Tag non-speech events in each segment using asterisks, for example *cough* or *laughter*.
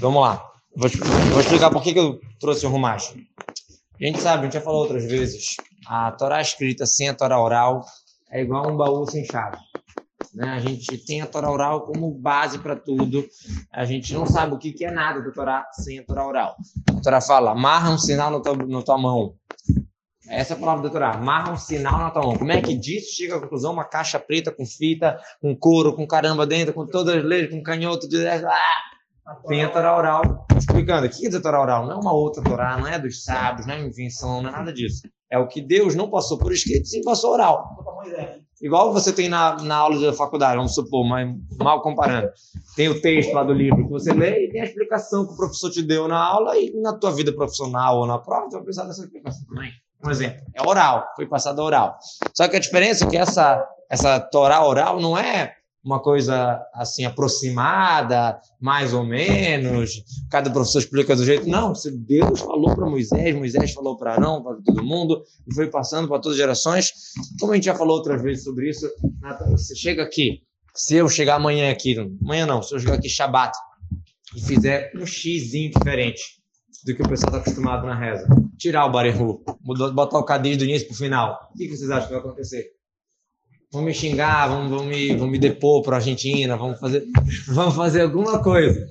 Vamos lá. Vou, vou explicar por que, que eu trouxe o Rumash. A gente sabe, a gente já falou outras vezes, a Torá escrita sem a Torá oral é igual um baú sem chave. Né? A gente tem a Torá oral como base para tudo. A gente não sabe o que, que é nada da Torá sem a Torá oral. A Torá fala, amarra um sinal no tua, na tua mão. Essa é a palavra da Torá. Amarra um sinal na tua mão. Como é que disso chega à conclusão? Uma caixa preta com fita, com couro, com caramba dentro, com todas as leis, com canhoto de... Ah! Tem a Torá oral explicando. O que é a Torá oral? Não é uma outra Torá, não é dos sábios, não é invenção, não é nada disso. É o que Deus não passou por escrito, sim passou oral. Igual você tem na, na aula da faculdade, vamos supor, mas mal comparando. Tem o texto lá do livro que você lê e tem a explicação que o professor te deu na aula e na tua vida profissional ou na prova, você vai precisar dessa explicação também. Um exemplo, é oral, foi passado oral. Só que a diferença é que essa, essa Torá oral não é uma coisa assim aproximada, mais ou menos, cada professor explica do jeito. Não, Deus falou para Moisés, Moisés falou para Arão, para todo mundo, e foi passando para todas as gerações. Como a gente já falou outras vezes sobre isso, você chega aqui, se eu chegar amanhã aqui, amanhã não, se eu chegar aqui Shabat e fizer um X diferente do que o pessoal está acostumado na reza, tirar o barehu, botar o cadê do início para o final, o que vocês acham que vai acontecer? vão me xingar, vão, vão, me, vão me depor para a Argentina, vão fazer, *laughs* vão fazer alguma coisa,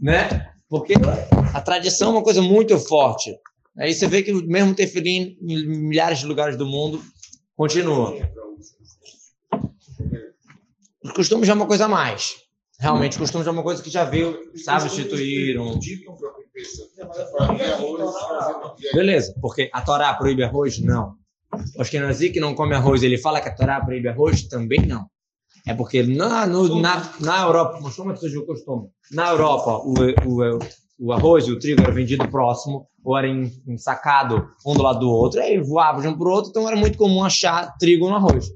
né? Porque a tradição é uma coisa muito forte. Aí você vê que mesmo tefilim em milhares de lugares do mundo continua. Os costumes já é uma coisa a mais. Realmente, os costumes já é uma coisa que já veio, sabe, instituíram. Beleza, porque a Torá proíbe arroz? Não. O Ashkenazi que não come arroz, ele fala que a Torá proíbe arroz? Também não. É porque na, no, na, na Europa, é que o costume? Na Europa, o, o, o arroz e o trigo eram vendidos próximo, ou era ensacado um do lado do outro, aí voavam de um para o outro, então era muito comum achar trigo no arroz.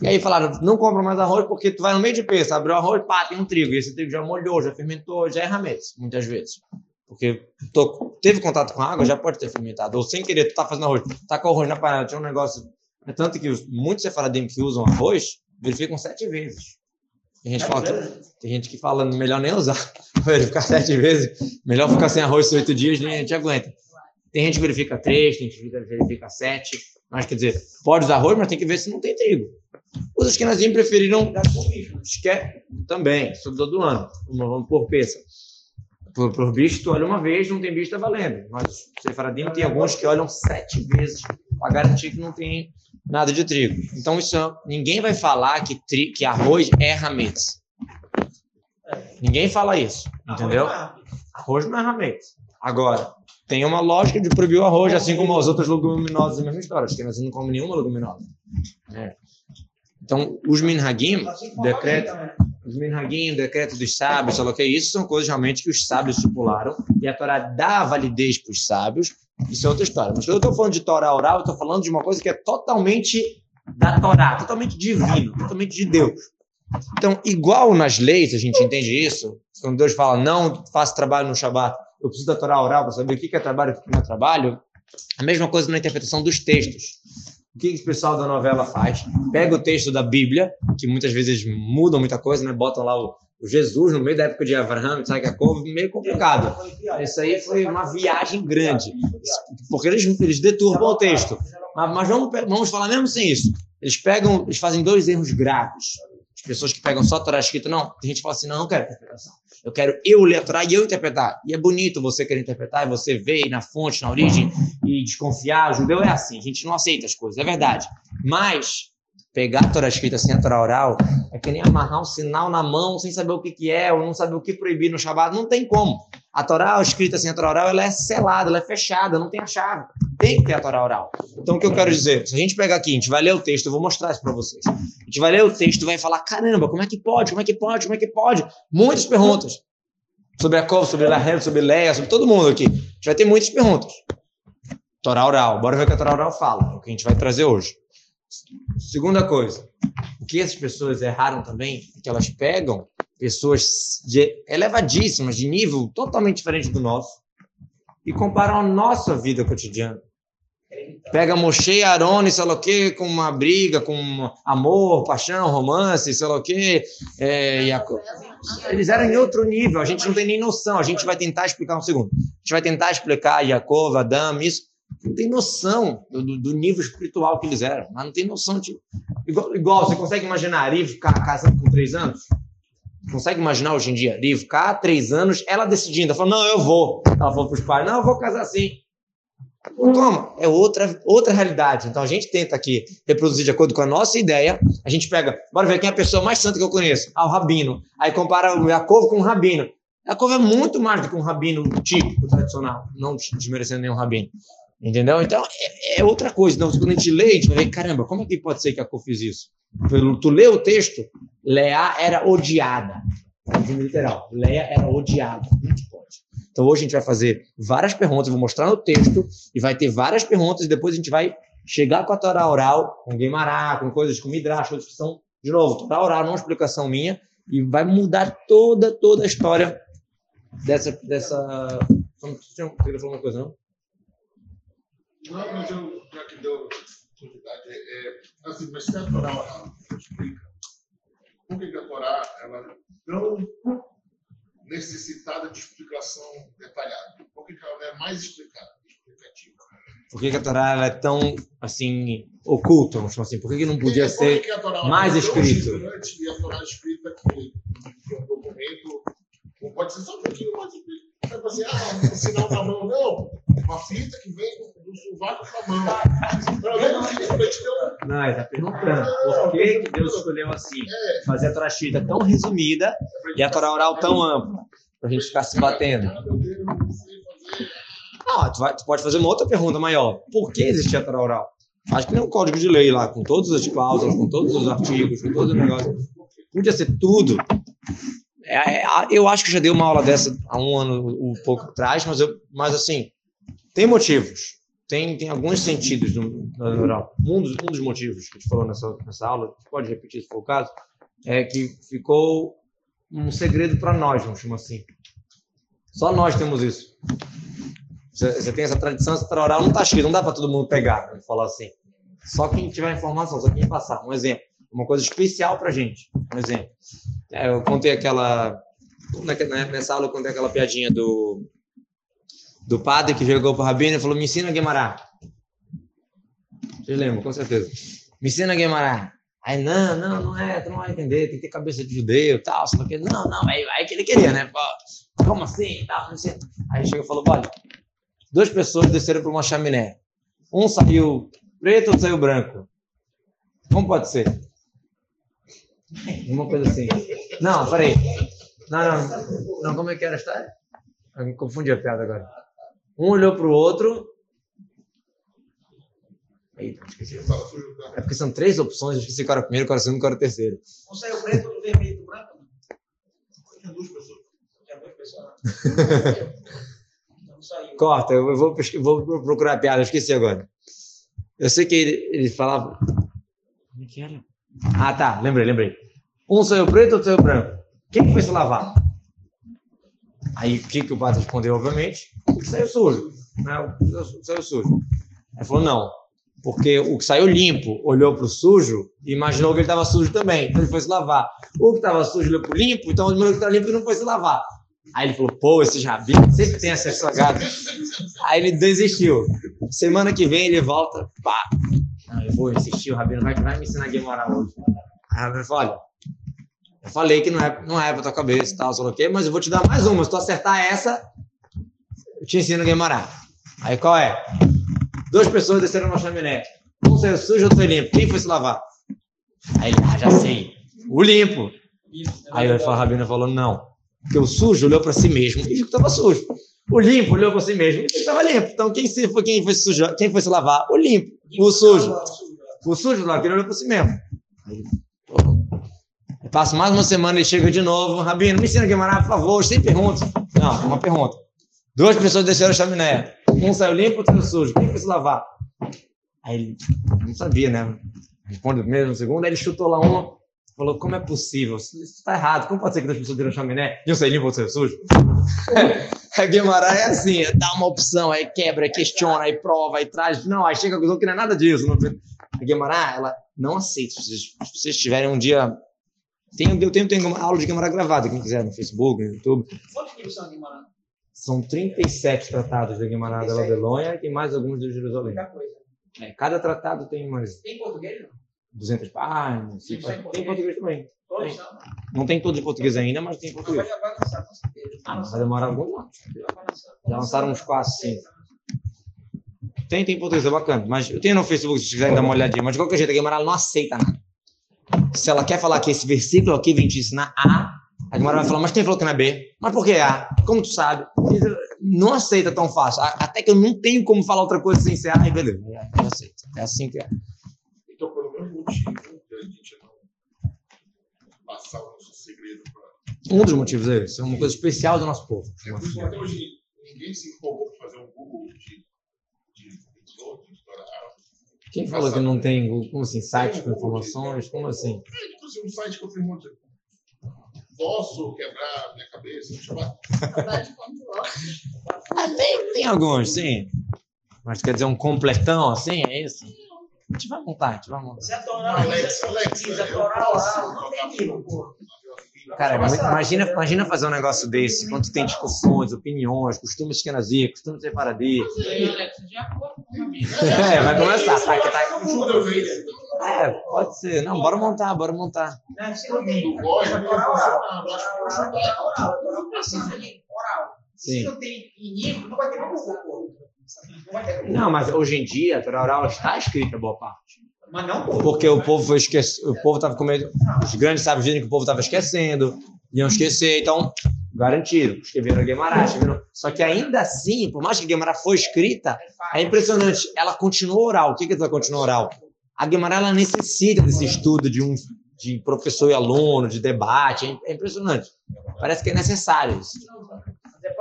E aí falaram, não compra mais arroz porque tu vai no meio de peça, abriu arroz, pá, tem um trigo, e esse trigo já molhou, já fermentou, já é rametes, muitas vezes. Porque tô, teve contato com água, já pode ter fermentado. Ou sem querer, tu tá fazendo arroz, tá com arroz na panela, tinha um negócio. É tanto que os, muitos sefaradim que usam arroz verificam sete vezes. Tem gente, fala que, tem gente que fala melhor nem usar, *laughs* verificar sete vezes. Melhor ficar sem arroz oito dias, nem a gente aguenta. Tem gente que verifica três, tem gente que verifica sete. Mas quer dizer, pode usar arroz, mas tem que ver se não tem trigo. Os askenazim preferiram quer também, todo ano, vamos por peça por, por bicho, tu olha uma vez, não tem bicho, tá valendo. Mas Sefaradim tem alguns que olham sete vezes para garantir que não tem nada de trigo. Então, isso ninguém vai falar que, tri, que arroz é rametes. Ninguém fala isso, entendeu? Arroz não é rametes. Agora, tem uma lógica de proibir o arroz, assim como as outras leguminosas da mesma história. Acho que nós não come nenhuma leguminosa. É. Então, os minhagim, decreto, os minhagim, decreto dos sábios, que isso são coisas realmente que os sábios estipularam e a Torá dá validez para os sábios. Isso é outra história. Mas quando eu estou falando de Torá oral, eu estou falando de uma coisa que é totalmente da Torá, totalmente divino, totalmente de Deus. Então, igual nas leis, a gente entende isso. Quando Deus fala, não faça trabalho no Shabat, eu preciso da Torá oral para saber o que é trabalho e o que não é trabalho. A mesma coisa na interpretação dos textos. O que o pessoal da novela faz? Pega o texto da Bíblia, que muitas vezes mudam muita coisa, né? Botam lá o, Jesus no meio da época de Abraão, sabe que é meio complicado. Isso aí foi uma viagem grande, porque eles, eles deturbam o texto. Mas, mas vamos, vamos falar mesmo sem isso. Eles pegam, eles fazem dois erros graves. As pessoas que pegam só a Torá escrita, não. Tem gente que fala assim, não, não quero interpretação. Eu quero eu ler a Torá e eu interpretar. E é bonito você querer interpretar e você ver na fonte, na origem e desconfiar. O judeu é assim, a gente não aceita as coisas, é verdade. Mas pegar a Torá escrita sem a Torá oral é que nem amarrar um sinal na mão sem saber o que, que é ou não saber o que proibir no Shabbat. Não tem como. A Torá escrita sem a Torá oral ela é selada, ela é fechada, não tem a chave. Tem que ter a Torá oral. Então, o que eu quero dizer? Se a gente pegar aqui, a gente vai ler o texto, eu vou mostrar isso para vocês. A gente vai ler o texto vai falar: caramba, como é que pode? Como é que pode? Como é que pode? Muitas perguntas. Sobre a Cov, sobre Lahel, sobre Leia, sobre todo mundo aqui. A gente vai ter muitas perguntas. Torá oral. Bora ver o que a Torá oral fala. É o que a gente vai trazer hoje. Segunda coisa. O que essas pessoas erraram também é que elas pegam pessoas de elevadíssimas, de nível totalmente diferente do nosso, e comparam a nossa vida cotidiana Pega Moshe e Aaron, sei lá o quê, com uma briga, com amor, paixão, romance, sei lá o quê. É, Eles eram em outro nível, a gente não tem nem noção. A gente vai tentar explicar um segundo. A gente vai tentar explicar Jacob, Adam, isso. Não tem noção do, do, nível espiritual que eles eram. Mas não tem noção. Tipo, igual, igual, você consegue imaginar a ficar casando com três anos? Consegue imaginar hoje em dia? Ari ficar três anos, ela decidindo. Ela falou, não, eu vou. Ela falou para os pais, não, eu vou casar assim. Toma, é outra, outra realidade. Então a gente tenta aqui reproduzir de acordo com a nossa ideia. A gente pega, bora ver quem é a pessoa mais santa que eu conheço. Ah, o Rabino. Aí compara o Yaakov com o Rabino. Yaakov é muito mais do que um Rabino típico, tradicional. Não desmerecendo nenhum Rabino. Entendeu? Então é, é outra coisa. Então, quando a gente lê, a gente vai ver, caramba, como é que pode ser que Yaakov fez isso? Tu lê o texto, Leá era odiada. Literal. Leia era odiada. É? Então hoje a gente vai fazer várias perguntas, vou mostrar no texto e vai ter várias perguntas e depois a gente vai chegar com a Torá oral, com Guimará, com coisas com Midrash, coisas que são, de novo, Torá oral, não é explicação minha, e vai mudar toda, toda a história dessa... dessa... Queria falar uma coisa, não? Não, mas eu, já que deu oportunidade, é, é, assim, mas se a Torá explica, por que a Torá ela não necessitada de explicação detalhada? Por que ela é mais explicada, explicativa? Por que, a Torá é tão, assim, oculta, vamos chamar assim? Por que, não podia ser mais escrito? E a Torá é escrita que um documento, ou pode ser só um pouquinho mais. Não é assim, ah, um sinal na mão, não. Uma fita que vem do sovaco para a mão. Pelo menos isso, a gente deu... Não, ele está perguntando por que, que Deus escolheu assim? É. Fazer a Torá tão resumida e a Torá oral tão ampla, para a gente ficar se batendo. Não, tu, vai, tu, pode fazer uma outra pergunta maior. Por que existia a Torá oral? Acho que nem um código de lei lá, com todas as cláusulas, com todos os artigos, com todo o negócio. Podia ser tudo. É, é, eu acho que já dei uma aula dessa há um ano, um pouco atrás, mas, eu, mas assim, tem motivos. Tem, tem alguns sentidos no, no oral. Um dos, um dos motivos que a gente falou nessa, nessa aula, pode repetir se for o caso, é que ficou um segredo para nós, vamos chamar assim. Só nós temos isso. Você, tem essa tradição, essa oral não está escrito, não dá para todo mundo pegar, vamos falar assim. Só quem tiver informação, só quem passar. Um exemplo, uma coisa especial para gente. Um exemplo. É, eu contei aquela. Né, nessa aula eu contei aquela piadinha do, do padre que chegou para o Rabino e falou: Me ensina Guimarães. Vocês lembram, com certeza. Me ensina Guimarães. Aí, não, não, não é, tu não vai entender, tem que ter cabeça de judeu e tal, só que, não, não, aí, aí que ele queria, né? Pô, como assim? Tal, não sei. Aí chegou e falou, olha, duas pessoas desceram para uma chaminé. Um saiu preto, outro saiu branco. Como pode ser? Uma coisa assim. Não, peraí. Não, não, não, como é que era a história? Eu me confundi a piada agora. Um olhou para o outro. Eita, esqueci. É porque são três opções, eu esqueci qual era o primeiro, qual era o segundo, qual era o terceiro. Não saiu preto, do vermelho do branco? Tinha duas pessoas. Tinha duas pessoas. Corta, eu vou, vou procurar a piada, eu esqueci agora. Eu sei que ele, ele falava. Como é que era? Ah, tá, lembrei, lembrei. Um saiu preto, outro saiu branco. Quem foi se lavar? Aí o que, que o padre respondeu, obviamente? O que saiu sujo. Né? O que saiu sujo. Ele falou, não. Porque o que saiu limpo olhou para o sujo e imaginou que ele estava sujo também. Então ele foi se lavar. O que estava sujo olhou para o limpo, então o que estava limpo não foi se lavar. Aí ele falou, pô, esse rabinos sempre tem acesso a gado. Aí ele desistiu. Semana que vem ele volta, pá. Não, eu vou insistir, o rabino vai, vai me ensinar a Guimarães hoje. Aí o rabino falou, olha, eu falei que não é, não é pra tua cabeça e tal, sei o quê, mas eu vou te dar mais uma. Se tu acertar essa, eu te ensino a Guimarães. Aí qual é? Duas pessoas desceram uma chaminé. Um saiu sujo, outro foi limpo. Quem foi se lavar? Aí ele, ah, já sei. O limpo. Aí o rabino falou, não. Porque o sujo olhou para si mesmo e viu que estava sujo. O limpo olhou para si mesmo e que estava limpo. Então, quem, se, quem, foi sujo, quem foi se lavar? O limpo. O sujo. O sujo lá, ele olhou para si mesmo. Passa mais uma semana e chega de novo. Rabino, me ensina a Guimarães, por favor, sem perguntas. Não, uma pergunta. Duas pessoas desceram a chaminé. Um saiu limpo, outro saiu sujo. Quem foi se lavar? Aí ele não sabia, né? Responde o primeiro, o segundo. Aí ele chutou lá uma. Falou, como é possível? Isso está errado. Como pode ser que as pessoas viram chaminé e um selinho pode ser sujo? a *laughs* Guimarães é assim, dá uma opção, aí quebra, aí questiona, aí prova, aí traz. Não, aí chega a conclusão que não é nada disso. Não... A Guimarães, ela não aceita. Se vocês, tiverem um dia... Tem, eu tenho, tenho uma aula de Guimarães gravada, quem quiser, no Facebook, no YouTube. Quantos livros são Guimarães? São 37 tratados da Guimarães da Babilônia e tem mais alguns de Jerusalém. É, cada tratado tem umas Tem português? não? 200 páginas. Sim, Tem, português. português também. Tem. Não tem todos em português ainda, mas tem em Mas português. vai lançar, com certeza. Ah, mas vai demorar algum ano. Já lançaram uns quatro, cinco. Tem, tem em português, é bacana. Mas eu tenho no Facebook, se vocês quiserem dar uma olhadinha. Mas de qualquer jeito, a Guimarães não aceita nada. Se ela quer falar que esse versículo aqui vem te ensinar A, a Guimarães vai falar, mas quem falou que não é B? Mas por que A? Como tu sabe? Não aceita tão fácil. Até que eu não tenho como falar outra coisa sem ser A, aí beleza. Eu aceito. É assim que é. Mesmo motivo que a gente não passar o nosso segredo para. Um dos motivos é esse. É uma coisa especial do nosso povo. Até hoje, ninguém se empolgou para fazer um Google de, de, de, doutorado. Quem falou que não tem, como assim, sites com informações? Como assim? É, um site que eu fiz muito. Posso quebrar minha cabeça? Eu falar. Ah, tem, tem alguns, sim. Mas quer dizer um completão assim, é isso? A gente vai montar, a gente vai montar. Se eu não tem pô. Cara, é imagina, imagina fazer um negócio desse, quando tem discussões, opiniões, costumes esquenazia, costumes separadistas. *laughs* É, vai começar, tá? Que tá... Eu É, pode ser. Não, bora montar, bora montar. Se não tem, é não. Se Sim. não tem em livro, não vai ter como pô. Não mas hoje em dia a Torá oral está escrita boa parte. Mas não pô. Porque o povo foi esquece... o povo estava com medo. Os grandes sábios dizem que o povo estava esquecendo, iam esquecer, então, garantido. Escreveram a Guimarães, escreveram... Só que ainda assim, por mais que a Guimarães foi escrita, é impressionante. Ela continua oral. O que que ela continua oral? A Guimarães ela necessita desse estudo de um de professor e aluno, de debate. É impressionante. Parece que é necessário isso.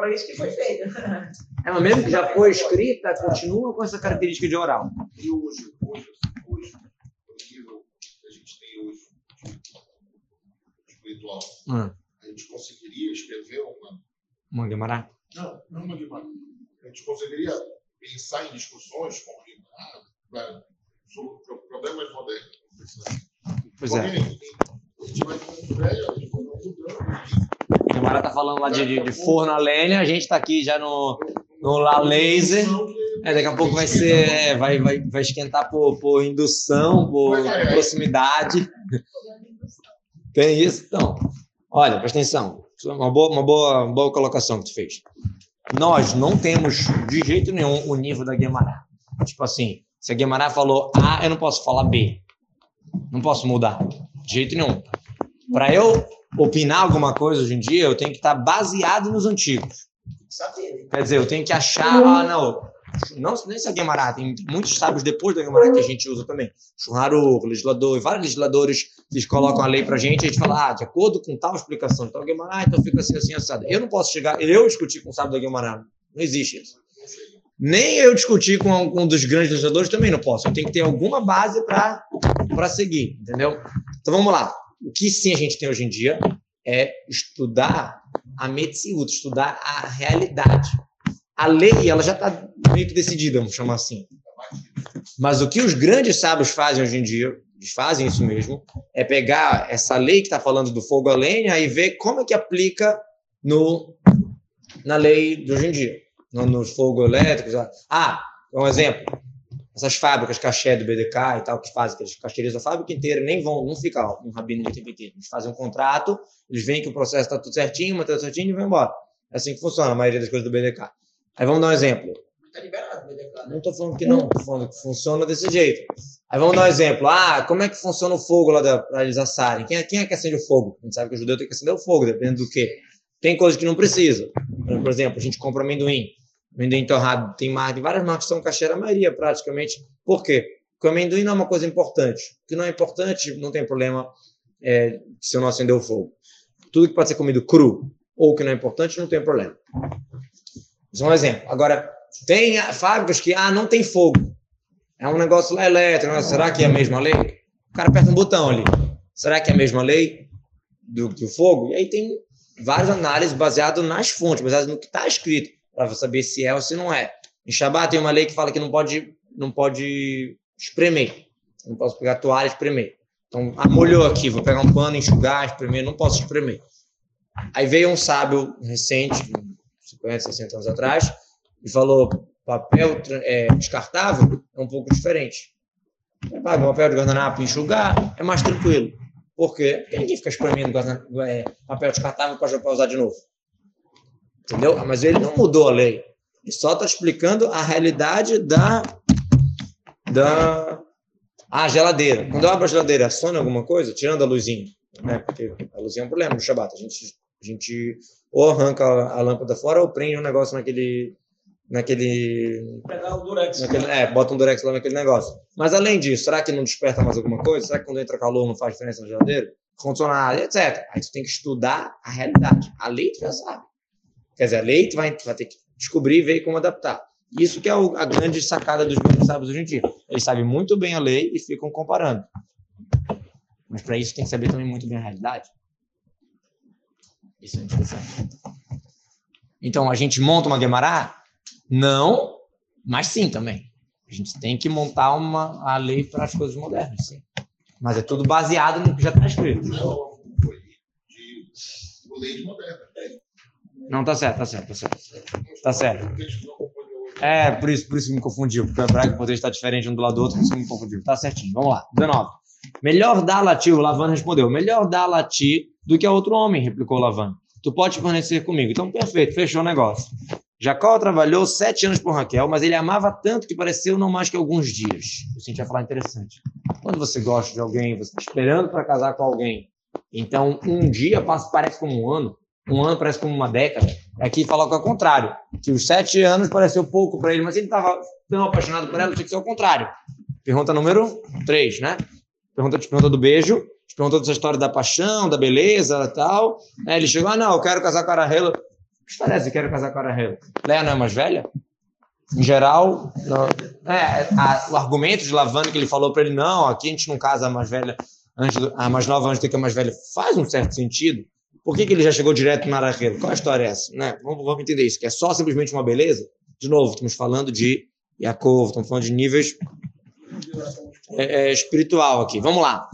É por isso que foi feito. *laughs* É, mas mesmo que já foi escrita, continua com essa característica de oral. E hoje, hoje, hoje, no nível que a gente tem hoje, espiritual, Hum, a gente conseguiria escrever uma. uma Guimarães. Não, não uma Guimarães. A gente conseguiria pensar em discussões com ah, pra- sobre pro- problemas modernos. Pois é. A gente vai com velho, a gente vai mudando. A Guimarães tá falando lá de, de, de forno a lenha, a gente tá aqui já no, no lá laser. É, daqui a pouco vai ser, é, vai, vai, vai esquentar por, por indução, por proximidade. Tem isso? Então, olha, presta atenção. É Uma boa, uma boa, uma boa colocação que tu fez. Nós não temos de jeito nenhum o nível da Guimarães. Tipo assim, se a Guimarães falou A, eu não posso falar B. Não posso mudar. De jeito nenhum. Para eu opinar alguma coisa hoje em dia, eu tenho que estar baseado nos antigos. Quer dizer, eu tenho que achar, ah, não, não nem se a Guimarães, tem muitos sábios depois da Guimarães que a gente usa também. Churraru, legislador, vários legisladores, eles colocam a lei pra gente e a gente fala, ah, de acordo com tal explicação, então Guimarães, então fica assim, assim, assado. Eu não posso chegar, eu discutir com o sábio da Guimarães, não existe isso. Nem eu discutir com um dos grandes legisladores também não posso. Eu tenho que ter alguma base para seguir, entendeu? Então vamos lá. O que sim a gente tem hoje em dia é estudar a Metziut, estudar a realidade. A lei, ela já está meio que decidida, vamos chamar assim. Mas o que os grandes sábios fazem hoje em dia, eles fazem isso mesmo, é pegar essa lei que está falando do fogo a lenha e ver como é que aplica no, na lei de hoje em dia, no, nos fogos elétricos. Ah, um exemplo. Essas fábricas caché do BDK e tal, que fazem, que eles cacheirizam a fábrica inteira, nem vão, não fica ó, um rabino de TPT. Eles fazem um contrato, eles veem que o processo está tudo certinho, mas está tudo certinho e vão embora. É assim que funciona a maioria das coisas do BDK. Aí vamos dar um exemplo. Tá liberado, BDK, né? Não estou falando que não, estou falando que funciona desse jeito. Aí vamos dar um exemplo. Ah, como é que funciona o fogo lá para eles assarem? Quem é, quem é que acende o fogo? A gente sabe que o judeu tem que acender o fogo, dependendo do quê. Tem coisas que não precisa. Por exemplo, a gente compra amendoim. Amendoim torrado tem, marca, várias marcas são caixeira, a maioria praticamente. Por quê? Porque o amendoim não é uma coisa importante. O que não é importante, não tem problema é, se eu não acender o fogo. Tudo que pode ser comido cru ou que não é importante, não tem problema. Isso é um exemplo. Agora, tem fábricas que ah, não tem fogo. É um negócio lá elétrico. Será que é a mesma lei? O cara aperta um botão ali. Será que é a mesma lei do, do fogo? E aí tem várias análises baseadas nas fontes, baseadas no que está escrito, para saber se é ou se não é. Em Shabbat tem uma lei que fala que não pode, não pode espremer. Não posso pegar toalha e espremer. Então, molhou aqui, vou pegar um pano, enxugar, espremer, não posso espremer. Aí veio um sábio recente, 50, 60 anos atrás, e falou: papel é, descartável é um pouco diferente. Paga papel de guardanapo e enxugar é mais tranquilo. Por quê? Porque ninguém fica espremendo é, papel descartável para usar de novo. Entendeu? Mas ele não mudou a lei. Ele só está explicando a realidade da, da a geladeira. Quando eu abro a geladeira, some alguma coisa, tirando a luzinha. Né? Porque a luzinha é um problema no Shabat. A gente, a gente ou arranca a lâmpada fora ou prende um negócio naquele naquele. Pegar o durex. Naquele, é, bota um durex lá naquele negócio. Mas além disso, será que não desperta mais alguma coisa? Será que quando entra calor não faz diferença na geladeira? Condicionado, etc. Aí tu tem que estudar a realidade. A lei tu já sabe. Quer dizer, a lei vai, vai ter que descobrir e ver como adaptar. Isso que é o, a grande sacada dos meus sábios hoje em dia. Eles sabem muito bem a lei e ficam comparando. Mas para isso tem que saber também muito bem a realidade. Isso é interessante. Então, a gente monta uma Guemará não, mas sim também. A gente tem que montar uma a lei para as coisas modernas, sim. Mas é tudo baseado no que já está escrito. Não, foi de lei moderna. Não, tá certo, tá certo, tá certo. Tá certo. É, por isso, por isso me confundiu, porque o hebraico e português está diferente um do lado do outro, por isso me confundiu. Tá certinho, vamos lá. 19. Melhor dar lati, o Lavan respondeu, melhor dar lati do que a outro homem, replicou Lavan. Tu pode permanecer comigo. Então, perfeito, fechou o negócio. Jacó trabalhou sete anos por Raquel, mas ele amava tanto que pareceu não mais que alguns dias. Isso a gente vai falar interessante. Quando você gosta de alguém, você está esperando para casar com alguém, então um dia passa, parece como um ano, um ano parece como uma década. Aqui fala que é o contrário, que os sete anos pareceu pouco para ele, mas ele estava tão apaixonado por ela, tinha que ser o contrário. Pergunta número três, né? Pergunta, te pergunta do beijo, te pergunta dessa história da paixão, da beleza e tal. Aí ele chegou, ah, não, eu quero casar com a Rahela que história é essa? Quero casar com a Rahel. Leia não é mais velha? Em geral, é, a, o argumento de Lavando que ele falou para ele, não, aqui a gente não casa a mais velha, antes do, a mais nova antes do que a mais velha, faz um certo sentido. Por que, que ele já chegou direto na Rahel? Qual a história é essa? Né? Vamos, vamos entender isso, que é só simplesmente uma beleza? De novo, estamos falando de Yaakov, estamos falando de níveis é, é, espiritual aqui. Vamos lá.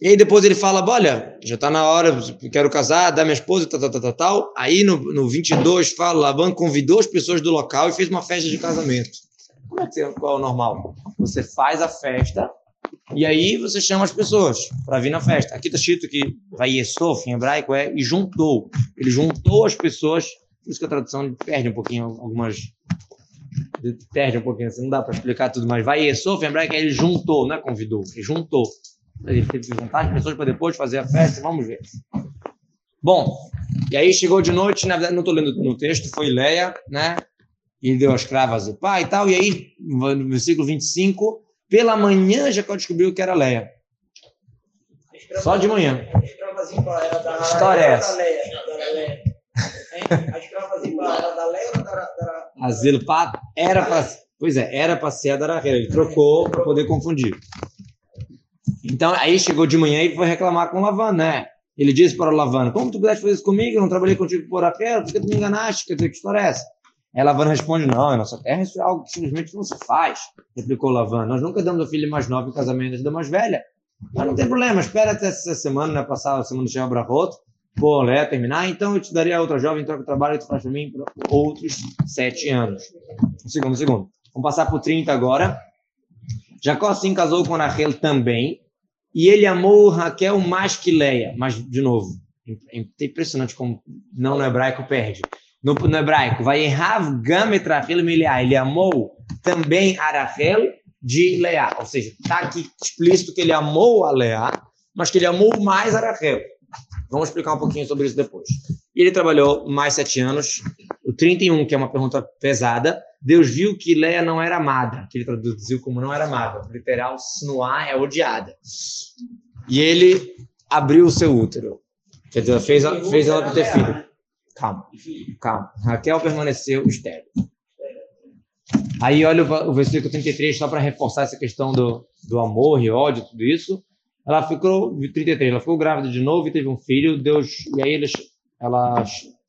E aí depois ele fala, olha, já está na hora, quero casar, dar minha esposa, tal, tal, tal, tal. Aí no, no 22 fala, Lavan convidou as pessoas do local e fez uma festa de casamento. Como é que você, qual é o normal? Você faz a festa e aí você chama as pessoas para vir na festa. Aqui está escrito que Vaiesof, em hebraico, é e juntou. Ele juntou as pessoas, por isso que a tradução perde um pouquinho algumas... Perde um pouquinho, assim, não dá para explicar tudo, mas Vaiesof, em hebraico, é ele juntou, não é convidou, ele juntou. Ele teve que juntar as pessoas para depois fazer a festa, vamos ver. Bom, e aí chegou de noite, na verdade, não estou lendo no texto, foi Leia, né? E deu as cravas do pai e tal. E aí, no versículo 25, pela manhã Jacó descobriu que era Leia. Só de manhã. A história é essa. A era da Leia ou da Raquel? Asilo era para. Pois é, era para ser a da Raquel. Ele trocou para poder confundir. Então, aí chegou de manhã e foi reclamar com o Lavan, né? Ele disse para o Lavan, como tu pudeste fazer isso comigo? Eu não trabalhei contigo por aquela, por que tu me enganaste? Quer dizer, que história é essa? Aí responde, não, em nossa terra isso é algo que simplesmente não se faz, replicou Lavan. Nós nunca damos a filha mais nova em casamento da mais velha. Mas não tem problema, espera até essa semana, né, passar a semana de Shema Brahot, pô, né, terminar, então eu te daria outra jovem, troca o trabalho e tu faz para mim por outros sete anos. Um segundo, um segundo. Vamos passar por 30 agora. Jacó sim casou com Rachel também, e ele amou Raquel mais que Leia. Mas, de novo, é impressionante como não no hebraico perde. No, no hebraico, vai errar Gamet Rachel Ele amou também a Rachel de Leá. Ou seja, está aqui explícito que ele amou a Leá, mas que ele amou mais a Rachel. Vamos explicar um pouquinho sobre isso depois. E ele trabalhou mais sete anos. O 31, que é uma pergunta pesada, Deus viu que Leia não era amada, que ele traduziu como não era amada. Literal, Snuá é odiada. E ele abriu o seu útero. Quer dizer, fez, fez ela ter filho. Calma, calma. Raquel permaneceu estéril. Aí olha o versículo 33, só para reforçar essa questão do, do amor e ódio, tudo isso. Ela ficou, 33, ela ficou grávida de novo e teve um filho, Deus, e aí eles, ela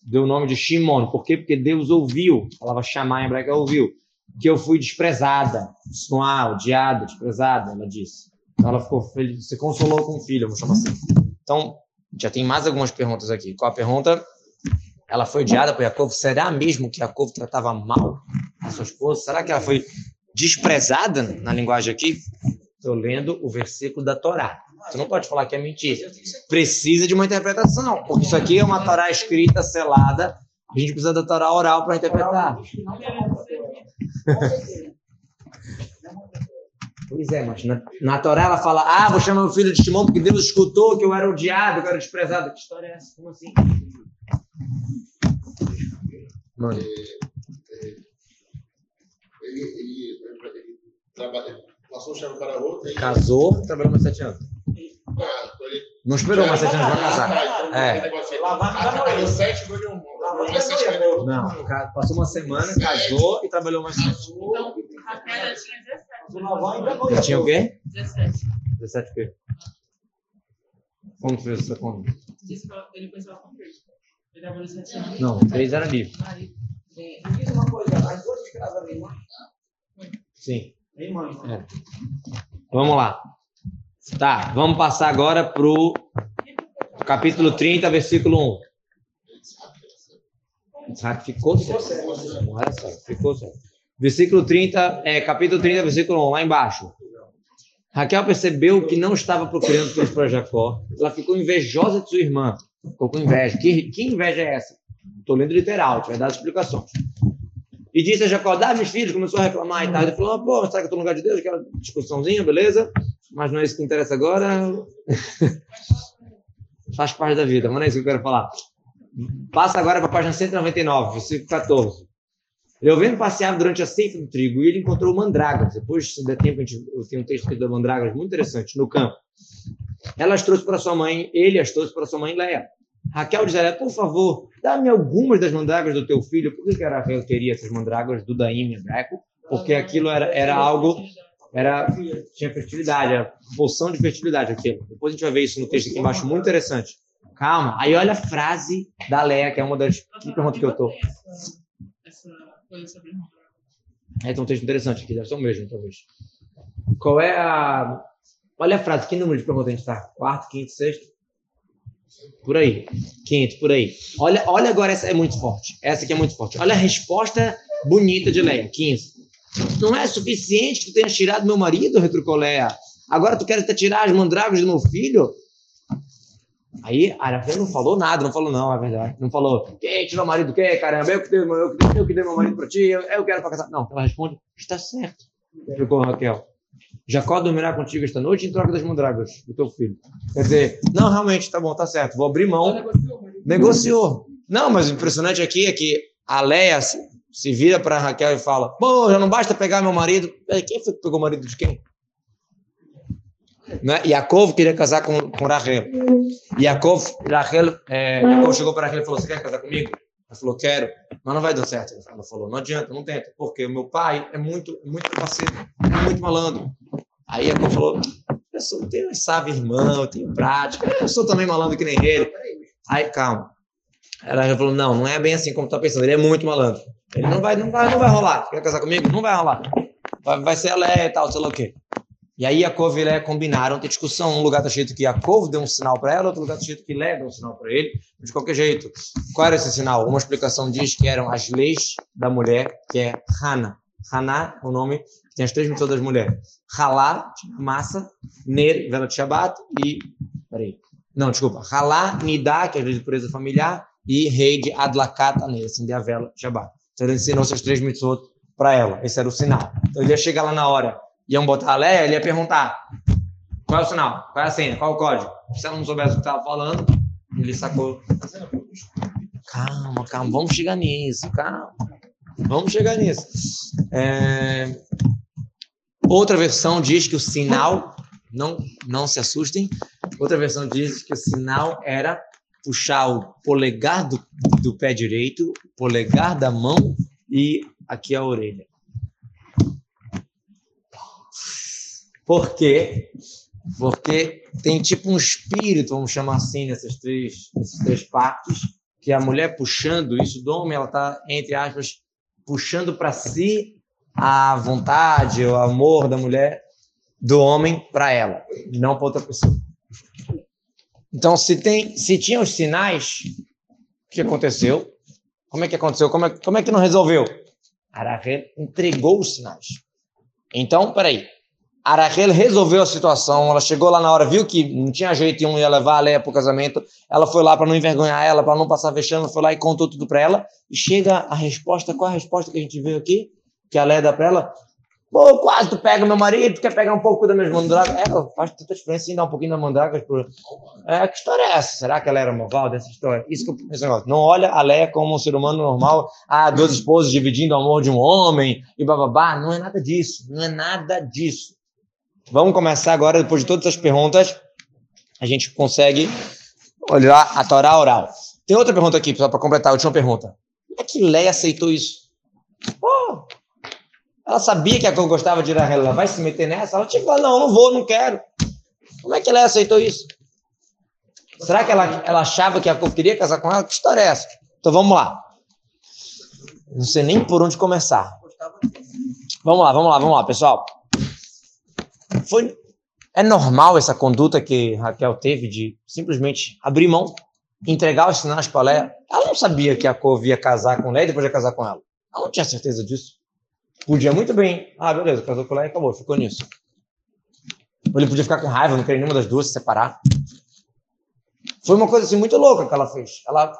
deu o nome de Shimon. Por quê? Porque Deus ouviu, a palavra chamar em hebraico ouviu, que eu fui desprezada, suar, odiada, desprezada, ela disse. Então ela ficou feliz, se consolou com o filho, vamos chamar assim. Então, já tem mais algumas perguntas aqui. Qual a pergunta? Ela foi odiada por Jacob. Será mesmo que Jacob tratava mal a sua esposa? Será que ela foi desprezada na linguagem aqui? Estou lendo o versículo da Torá. Você não pode falar que é mentira. Precisa de uma interpretação, porque isso aqui é uma Torá escrita, selada. A gente precisa da Torá oral para interpretar. *laughs* Pois é, mas na, na Torá ela fala: Ah, vou chamar meu filho de Timão porque Deus escutou que eu era odiado, que eu era desprezado. Que história é essa? Como assim? Mano. Ele, ele, ele, trabalha, passou o chave para outra. Casou, trabalhou mais sete anos. Ah, ele, Não esperou mais sete anos para casar. É. trabalhou sete, ganhou um. Um. Não, passou uma semana, casou e trabalhou mais sete. Então, Raquel já tinha 17. Ele tinha o quê? 17. 17 o quê? Como tu fez essa conta? Disse que ela- ele conheceu ela com 3. 7 anos. Não, três era livre. Marido. Me diz uma coisa, as duas escravas da irmã. Sim. Irmã. É. Vamos lá. Tá, vamos passar agora pro capítulo 30, versículo 1. Isaac ficou certo. Não era certo, ficou certo. Versículo 30, é, capítulo 30, versículo 1, lá embaixo. Raquel percebeu que não estava procurando filhos para Jacó. Ela ficou invejosa de sua irmã. Ficou com inveja. Que, que inveja é essa? Estou lendo literal, vai dar explicações. E disse a Jacó: dá meus filhos, começou a reclamar e tal. Ele falou: ah, pô, será que eu estou no lugar de Deus? Aquela discussãozinha, beleza? Mas não é isso que interessa agora. *laughs* Faz parte da vida, mas não é isso que eu quero falar. Passa agora para a página 199, versículo 14. Reuven passeava durante a ceifa do trigo e ele encontrou mandrágoras. Depois, se der tempo, a gente, eu tenho um texto da mandrágoras muito interessante, no campo. Ela as trouxe para sua mãe, ele as trouxe para sua mãe Leia. Raquel diz a ela, por favor, dá-me algumas das mandrágoras do teu filho. Por que, que Raquel queria essas mandrágoras do Daim hebraico? Porque aquilo era, era algo, era, tinha fertilidade, era poção de fertilidade aquilo. Depois a gente vai ver isso no texto aqui embaixo, muito interessante. Calma, aí olha a frase da Leia, que é uma das que perguntas que eu tô. Essa, coisa sobre. Aí tem um texto interessante aqui, deve ser o mesmo, talvez. Qual é a. Olha a frase, que número de pergunta a gente está? Quarto, quinto, sexto? Por aí. Quinto, por aí. Olha, olha agora, essa é muito forte. Essa aqui é muito forte. Olha a resposta bonita de Leia. 15. Não é suficiente que tu tenhas tirado meu marido, retrucou Leia. Agora tu queres até tirar as mandrágoras do meu filho? Aí a Raquel não falou nada, não falou não, é verdade. Não falou, quem tirou o marido, quem, caramba, eu que dei, eu, que dei- eu que dei meu marido pra ti, eu, eu quero pra casar. Não, ela responde, está certo, explicou Raquel. Jacó dormirá contigo esta noite em troca das mandrágoras do teu filho. Quer dizer, não, realmente, tá bom, tá certo, vou abrir mão. Negociou. Não, mas o impressionante aqui é que a Leia se, se vira para Raquel e fala: Pô, já não basta pegar meu marido. Quem foi que pegou o marido de quem? Né? Yaakov queria casar com, com Rachel. Yaakov, Rachel, é, Yaakov chegou para Rachel e falou: Você quer casar comigo? Ela falou: Quero, mas não vai dar certo. Ela falou: Não adianta, não tenta, porque o meu pai é muito, muito parceiro, é muito malandro. Aí Yaakov falou: Eu sou, tenho, sabe, irmão, eu tenho prática, eu sou também malandro que nem ele. Aí, calma. Ela falou: Não, não é bem assim como tu tá pensando, ele é muito malandro. Ele não vai, não vai, não vai rolar. Quer casar comigo? Não vai rolar. Vai, vai ser a Leia e tal, sei lá o quê. E aí Yaakov e Leia combinaram, tem discussão. Um lugar está escrito que Yaakov deu um sinal para ela, outro lugar está escrito que Leia deu um sinal para ele. De qualquer jeito, qual era esse sinal? Uma explicação diz que eram as leis da mulher, que é Hana. Hana o nome tem as três missões das mulheres. Halá, massa, Ner, vela de Shabbat e... Peraí. Não, desculpa. Halá, Nidá, que é a lei de pureza familiar, e rei de Adlakat, Aner, acender a vela de Shabbat. Então ele ensinou essas três mitzvot para ela. Esse era o sinal. Então ele ia chegar lá na hora iam botar a Leia, ele ia perguntar qual é o sinal, qual é a senha, qual é o código. Se ela não soubesse o que estava falando, ele sacou. Calma, calma, vamos chegar nisso, calma. Vamos chegar nisso. É, Outra versão diz que o sinal, não, não se assustem, outra versão diz que o sinal era puxar o polegar do, do pé direito, polegar da mão e aqui a orelha. Porque Porque tem tipo um espírito, vamos chamar assim, nessas três, nessas três partes, que a mulher puxando isso do homem, ela está, entre aspas, puxando para si a vontade, o amor da mulher, do homem para ela, não para outra pessoa. Então, se, tem, se tinha os sinais, o que aconteceu? Como é que aconteceu? Como é, como é que não resolveu? Arahel entregou os sinais. Então, peraí. Arahel resolveu a situação, ela chegou lá na hora, viu que não tinha jeito, um ia levar a Leia para o casamento, ela foi lá para não envergonhar ela, para não passar vexame, foi lá e contou tudo para ela, e chega a resposta, qual a resposta que a gente viu aqui? Que a Leia dá para ela, Pô, quase tu pega meu marido, quer pegar um pouco das minhas mandragas. É, faz tanta diferença em dar um pouquinho das mandragas. Por... É, que história é essa? Será que ela era malvada, essa história? Isso que eu esse negócio. Não olha a Leia como um ser humano normal. Ah, duas esposas dividindo o amor de um homem e bababá. Não é nada disso. Não é nada disso. Vamos começar agora, depois de todas as perguntas, a gente consegue olhar a Torá oral. Tem outra pergunta aqui, só para completar, a última pergunta. Como é que Leia aceitou isso? Pô, ela sabia que a Cor gostava de Rahel, ela vai se meter nessa? Ela tinha que falar, não, não vou, não quero. Como é que ela aceitou isso? Será que ela, ela achava que a Cor queria casar com ela? Que história é essa? Então vamos lá. Não sei nem por onde começar. Vamos lá, vamos lá, vamos lá, pessoal. Foi, é normal essa conduta que Raquel teve de simplesmente abrir mão, entregar os sinais para Léa. Ela não sabia que a Cor ia casar com Léa e depois ia casar com ela. Ela não tinha certeza disso. Podia muito bem. Ah, beleza, casou com ela e acabou, ficou nisso. Ou ele podia ficar com raiva, não querer nenhuma das duas se separar. Foi uma coisa assim muito louca que ela fez. Ela,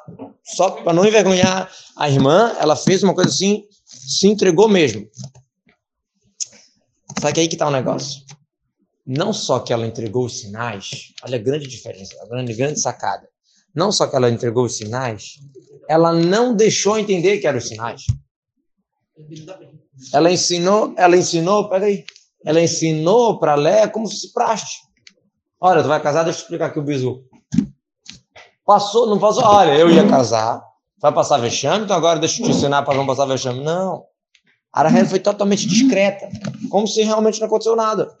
só para não envergonhar a irmã, ela fez uma coisa assim, se entregou mesmo. Só que aí que tá o negócio. Não só que ela entregou os sinais, olha a grande diferença, a grande, grande sacada. Não só que ela entregou os sinais, ela não deixou entender que eram os sinais. Ela ensinou, ela ensinou, peraí, ela ensinou para Léa como se fosse praxe. Olha, tu vai casar, deixa eu explicar aqui o bizu. Passou, não passou, olha, eu ia casar, vai passar vexame, então agora deixa eu te ensinar para não passar vexame. Não. A Rahel foi totalmente discreta, como se realmente não aconteceu nada.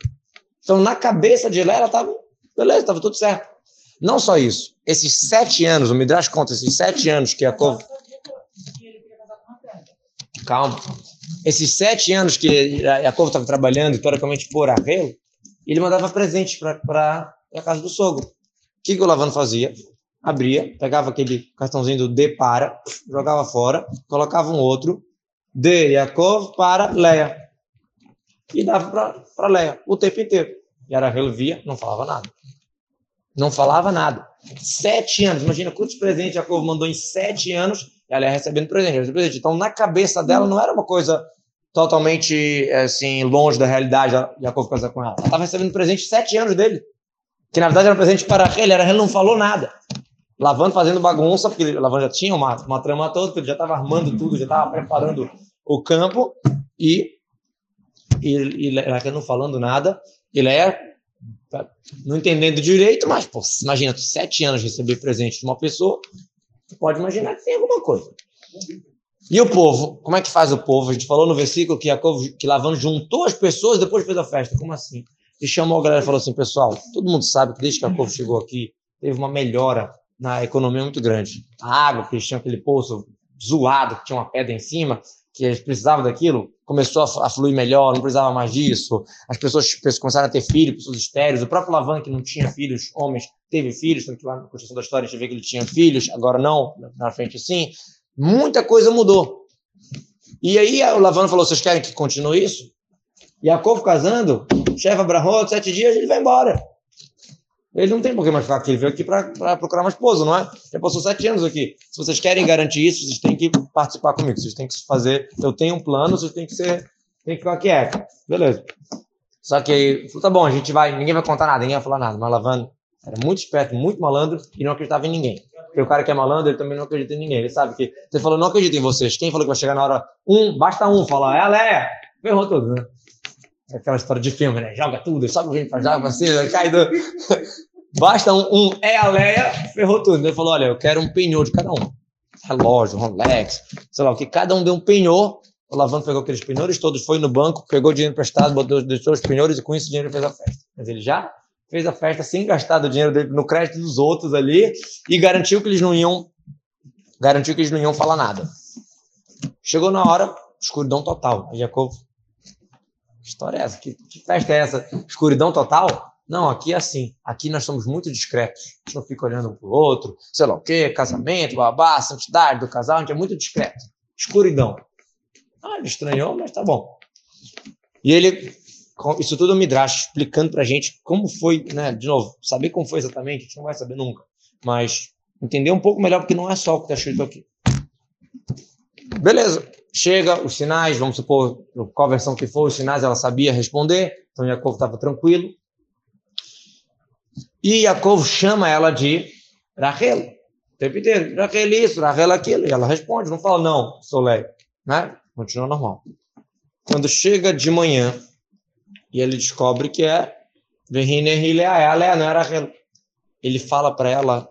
Então, na cabeça de Léa, ela estava, beleza, estava tudo certo. Não só isso, esses sete anos, o Midrash conta, esses sete anos que a. Calma esses sete anos que Jacob estava trabalhando, teoricamente, por Arrelo, ele mandava presente para a casa do sogro. O que, que o Lavano fazia? Abria, pegava aquele cartãozinho do D para, jogava fora, colocava um outro, de Yaakov para Leia. E dava para Leia o tempo inteiro. E Arahel via, não falava nada. Não falava nada. Sete anos. Imagina quantos presentes Jacob mandou em sete anos ela ia recebendo presente, recebendo presente. Então, na cabeça dela, não era uma coisa totalmente assim longe da realidade Jacob casar com ela. Ela estava recebendo presente sete anos dele, que na verdade era um presente para ele. Ele não falou nada. Lavando, fazendo bagunça, porque Lavando já tinha uma, uma trama toda, ele já estava armando tudo, já estava preparando o campo e e, e Raquel não falando nada, ele é não entendendo direito, mas pô, imagina, sete anos receber presente de uma pessoa, você pode imaginar que tem alguma coisa. E o povo? Como é que faz o povo? A gente falou no versículo que, Jacob, que Lavando juntou as pessoas depois fez a festa. Como assim? E chamou a galera e falou assim: pessoal, todo mundo sabe que desde que Jacob chegou aqui, teve uma melhora na economia muito grande. A água, que eles tinham aquele poço zoado, que tinha uma pedra em cima, que eles precisavam daquilo, começou a, fluir melhor, não precisava mais disso. As pessoas começaram a ter filhos, pessoas estéreis. O próprio Lavan, que não tinha filhos, homens, teve filhos, tanto que lá na construção da história a gente vê que ele tinha filhos, agora não, na frente sim. Muita coisa mudou. E aí o Lavan falou: vocês querem que continue isso? Jacob casando, chefe Abraham, sete dias, ele vai embora. Ele não tem por que mais ficar aqui, ele veio aqui para procurar uma esposa, não é? Já passou sete anos aqui. Se vocês querem garantir isso, vocês têm que participar comigo, vocês têm que fazer. Eu tenho um plano, vocês têm que ser. Tem que ficar quieto. Beleza. Só que aí, tá bom, a gente vai, ninguém vai contar nada, ninguém vai falar nada. Mas Lavando era muito esperto, muito malandro e não acreditava em ninguém. Porque o cara que é malandro, ele também não acredita em ninguém. Ele sabe que você falou, não acredito em vocês. Quem falou que vai chegar na hora um, basta um falar, é a Leia. Ferrou tudo, né? Aquela história de filme, né? Joga tudo, sabe o que a gente faz? Joga pra cima, cai do... *laughs* Basta um, um é a Leia, ferrou tudo. Ele falou: olha, eu quero um penhor de cada um. Relógio, Rolex, sei lá o que. Cada um deu um penhor. O Lavando pegou aqueles penhores todos, foi no banco, pegou dinheiro emprestado, botou, deixou os penhores e com isso o dinheiro fez a festa. Mas ele já fez a festa sem gastar o dinheiro dele no crédito dos outros ali e garantiu que eles não iam garantiu que eles não iam falar nada. Chegou na hora, escuridão total. Jacob, história é essa? Que, que festa é essa? Escuridão total? Não, aqui é assim. Aqui nós somos muito discretos. A gente não fica olhando um pro outro, sei lá o quê, casamento, babá, santidade do casal, a gente é muito discreto. Escuridão. Ah, ele estranhou, mas tá bom. E ele, isso tudo é um Midrash, explicando pra gente como foi, né? De novo, saber como foi exatamente, a gente não vai saber nunca. Mas entender um pouco melhor, porque não é só o que está escrito aqui. Beleza. Chega os sinais, vamos supor, qual versão que for, os sinais ela sabia responder, então Jacob estava tranquilo. E Jacob chama ela de Rachel, o tempo inteiro. Rachel isso, Rachel aquilo. E ela responde, não fala, não, sou Leia. Né? Continua normal. Quando chega de manhã, e ele descobre que é é a Leia, não é Rachel. Ele fala para ela,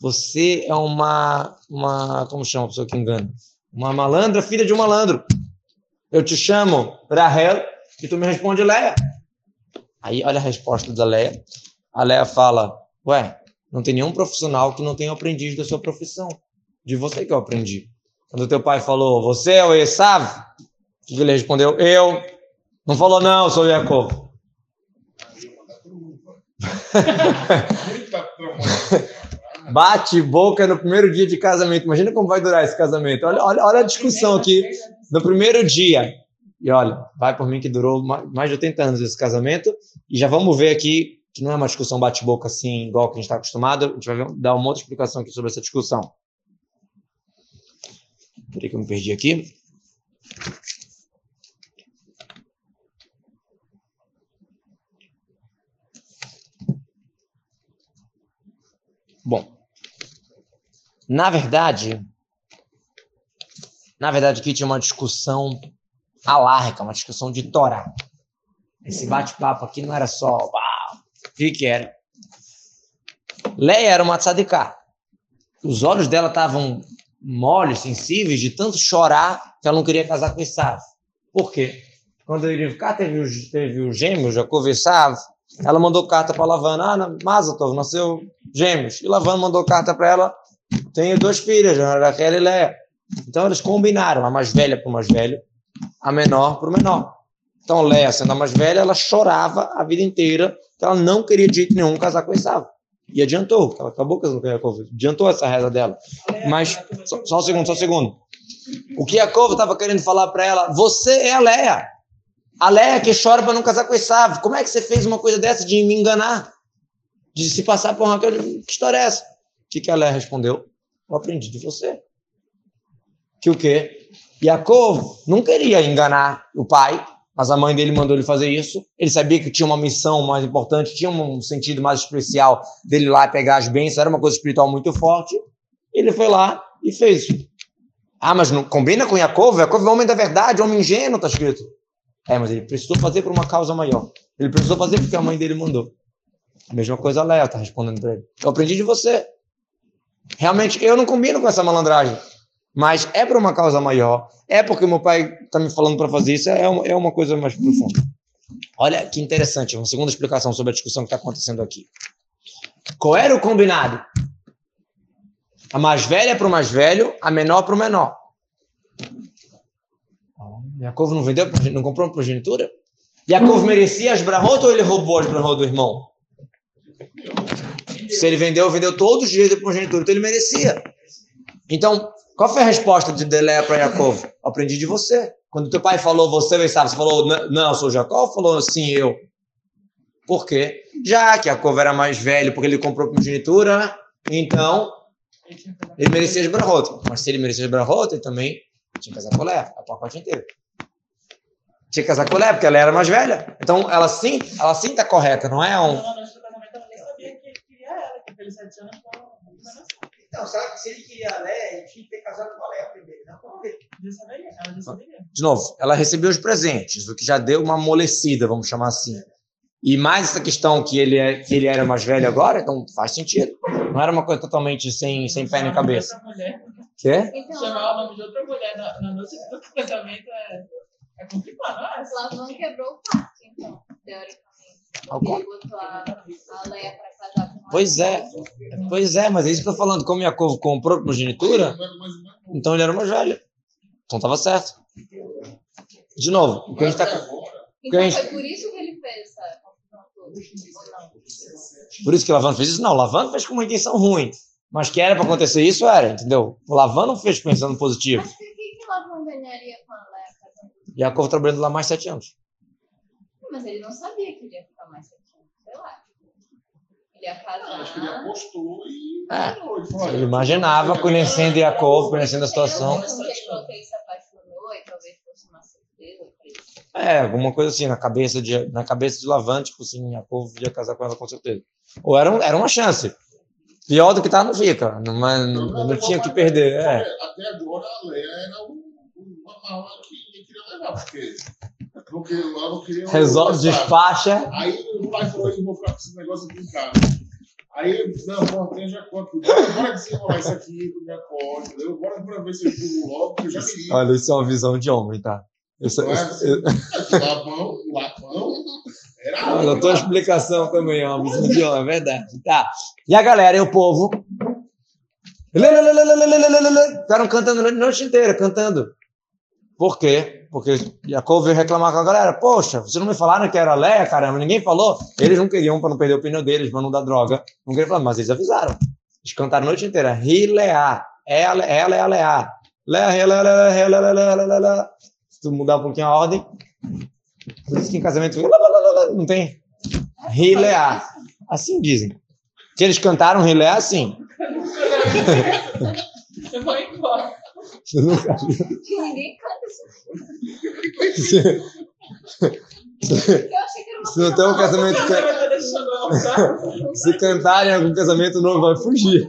você é uma, uma, como chama a pessoa que engana? Uma malandra, filha de um malandro. Eu te chamo Rahel e tu me responde Leia. Aí olha a resposta da Leia. A Leia fala: Ué, não tem nenhum profissional que não tenha aprendido da sua profissão. De você que eu aprendi. Quando teu pai falou, você é o Esav? Que ele respondeu? Eu. Não falou, não, eu sou o Jacob. *laughs* Bate boca no primeiro dia de casamento. Imagina como vai durar esse casamento. Olha, olha, olha a discussão aqui no primeiro dia. E olha, vai por mim que durou mais de 80 anos esse casamento. E já vamos ver aqui que não é uma discussão bate-boca assim, igual que a gente está acostumado. A gente vai dar uma outra explicação aqui sobre essa discussão. Peraí que eu me perdi aqui. Bom, na verdade, na verdade aqui tinha uma discussão alárrica, uma discussão de Torá. Esse bate-papo aqui não era só, o que que era? Leia era uma tzadiká. Os olhos dela estavam moles, sensíveis, de tanto chorar que ela não queria casar com Esav. Por quê? Quando Rivka teve, o, teve o gêmeo, Jacob e ela mandou carta para Lavana, ah, Mazatov, nasceu gêmeos. E Lavana mandou carta para ela, tenho duas filhas, Raquel e Léa. Então eles combinaram, a mais velha para o mais velho, a menor para o menor. Então Léa, sendo a mais velha, ela chorava a vida inteira que ela não queria de jeito nenhum casar com Esav. E adiantou, ela acabou casando com Yaakov, adiantou essa reza dela. Mas, só, só um segundo, só um segundo. O que Yaakov estava querendo falar para ela, você é a Léa. A Léa que chora para não casar com Esav. Como é que você fez uma coisa dessa de me enganar? De se passar por uma... Que história é essa? O que, que a Léa respondeu? Eu aprendi de você. Que o quê? Yaakov não queria enganar o pai, mas a mãe dele mandou ele fazer isso. Ele sabia que tinha uma missão mais importante, tinha um sentido mais especial dele lá pegar as bênçãos, era uma coisa espiritual muito forte. Ele foi lá e fez. Ah, mas não combina com Yaakov? Yaakov é homem da verdade, homem ingênuo, está escrito. É, mas ele precisou fazer por uma causa maior. Ele precisou fazer porque a mãe dele mandou. Mesma coisa a Léa está respondendo para ele. Eu aprendi de você. Realmente, eu não combino com essa malandragem. Mas é por uma causa maior. É porque meu pai está me falando para fazer isso. É uma, é uma coisa mais profunda. Olha que interessante. Uma segunda explicação sobre a discussão que está acontecendo aqui. Qual era o combinado? A mais velha para o mais velho, a menor para o menor. Yaakov não vendeu, não comprou progenitura? Yaakov merecia as brahot ou ele roubou as brahot do irmão? Se ele vendeu, vendeu todos os direitos da progenitura, então ele merecia. Então, qual foi a resposta de Delé para Yaakov? Aprendi de você. Quando teu pai falou, você sabe, você falou, não, eu sou Jacó, falou, sim, eu. Por quê? Já que Yaakov era mais velho, porque ele comprou progenitura, então ele merecia as brahot. Mas se ele merecia as brahot, ele também tinha que casar com Léa, a pacote inteiro. Tinha que casar com Léa, porque ela era mais velha. Então, ela sim, ela sim está correta, não é um anos com é Então, será que se ele queria a ele tinha que ter casado com a primeiro, né? não com ela De novo, ela recebeu os presentes, o que já deu uma amolecida, vamos chamar assim. E mais essa questão que ele, é, que ele era mais velho agora, então faz sentido. Não era uma coisa totalmente sem, sem pé nem cabeça. Quê? Então, Chamar o nome de outra mulher na, na noite do casamento é, é complicado. Mas... Ela não quebrou o quarto, então, teoricamente. Ao Ele con- botou a, a Leia pra casar com Pois é. Pois é, mas é isso que eu tô falando. Como Yaakov comprou mas- então ele era mais velho. Então tava certo. De novo, o que a gente tá. Então Quem- foi por isso que ele fez essa? Por isso que Lavan fez isso? Não, Lavan fez com uma intenção ruim. Mas que era pra acontecer isso, era, entendeu? O Lavan não fez pensando positivo. Mas por que que Lavan ganharia com a? Yaakov trabalhando lá mais sete anos. Mas ele não sabia que ele ia ficar mais tempo. Sei lá. Ele casar. acho que ele apostou e. É. ele falou, Ele imaginava, conhecendo Yaakov, conhecendo a situação. Ele pra ele. É, alguma coisa assim, na cabeça de, na cabeça de Lavan, tipo assim, Yaakov ia casar com ela com certeza. Ou era, um, era uma chance. Pior do que tá, não fica. Não, mas não, não tinha o que perder. É. Até agora a Leia era um- uma mala que ninguém queria levar, porque, porque lá não queria. Resolve, despacha. Aí o pai falou: eu vou ficar com esse negócio aqui em casa. Aí, não, pô, tem Jacó aqui. Bora, bora desenrolar isso aqui com o Jacó, entendeu? Bora, bora ver se eu pulo logo, porque eu já queria. Olha, isso é uma visão de homem, tá? Isso, é isso- assim? Lapão, lapão. Era. Olha, a tua explicação também é uma visão de homem, é verdade. Tá. E a galera e o povo? Ficaram cantando a noite inteira, cantando. Por quê? Porque Jacob veio reclamar com a galera: Poxa, vocês não me falaram que era Leia, caramba, ninguém falou. Eles não queriam, para não perder a opinião deles, para não dar droga. Não queriam falar, mas eles avisaram. Eles cantaram a noite inteira: Rileá, ela, ela, ela, léa, léa, leia, leia, leia. Se tu mudar um pouquinho a ordem. Por isso que em casamento não tem. Rileá. Assim dizem. Que eles cantaram Rileá assim. *laughs* Eu vou embora. Você nunca viu? Ninguém canta isso. Se, Eu achei que era uma se não coisa tem um casamento. Tá? Se cantarem algum casamento novo, vai fugir.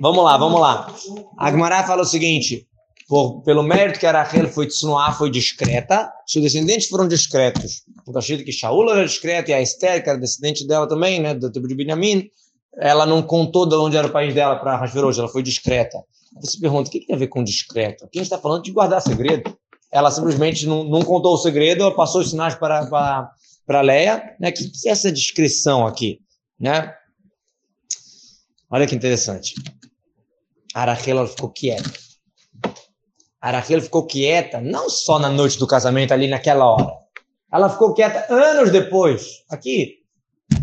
Vamos lá, vamos lá. A Gemara fala o seguinte: por, pelo mérito que a Rachel foi tsunuá, foi discreta, seus descendentes foram discretos. Está escrito que Shaul era discreto e a Esther, que era descendente dela também, né, do tribo de Benjamim, ela não contou de onde era o país dela para Hashverosh, ela foi discreta. Você pergunta, o que tem a ver com discreto? Aqui a gente está falando de guardar segredo. Ela simplesmente não, não contou o segredo, ela passou os sinais para, para, para Leia. Né? Que, que é essa descrição aqui? Né? Olha que interessante. A Rachel ela ficou quieta. A Rachel ficou quieta não só na noite do casamento, ali naquela hora. Ela ficou quieta anos depois. Aqui.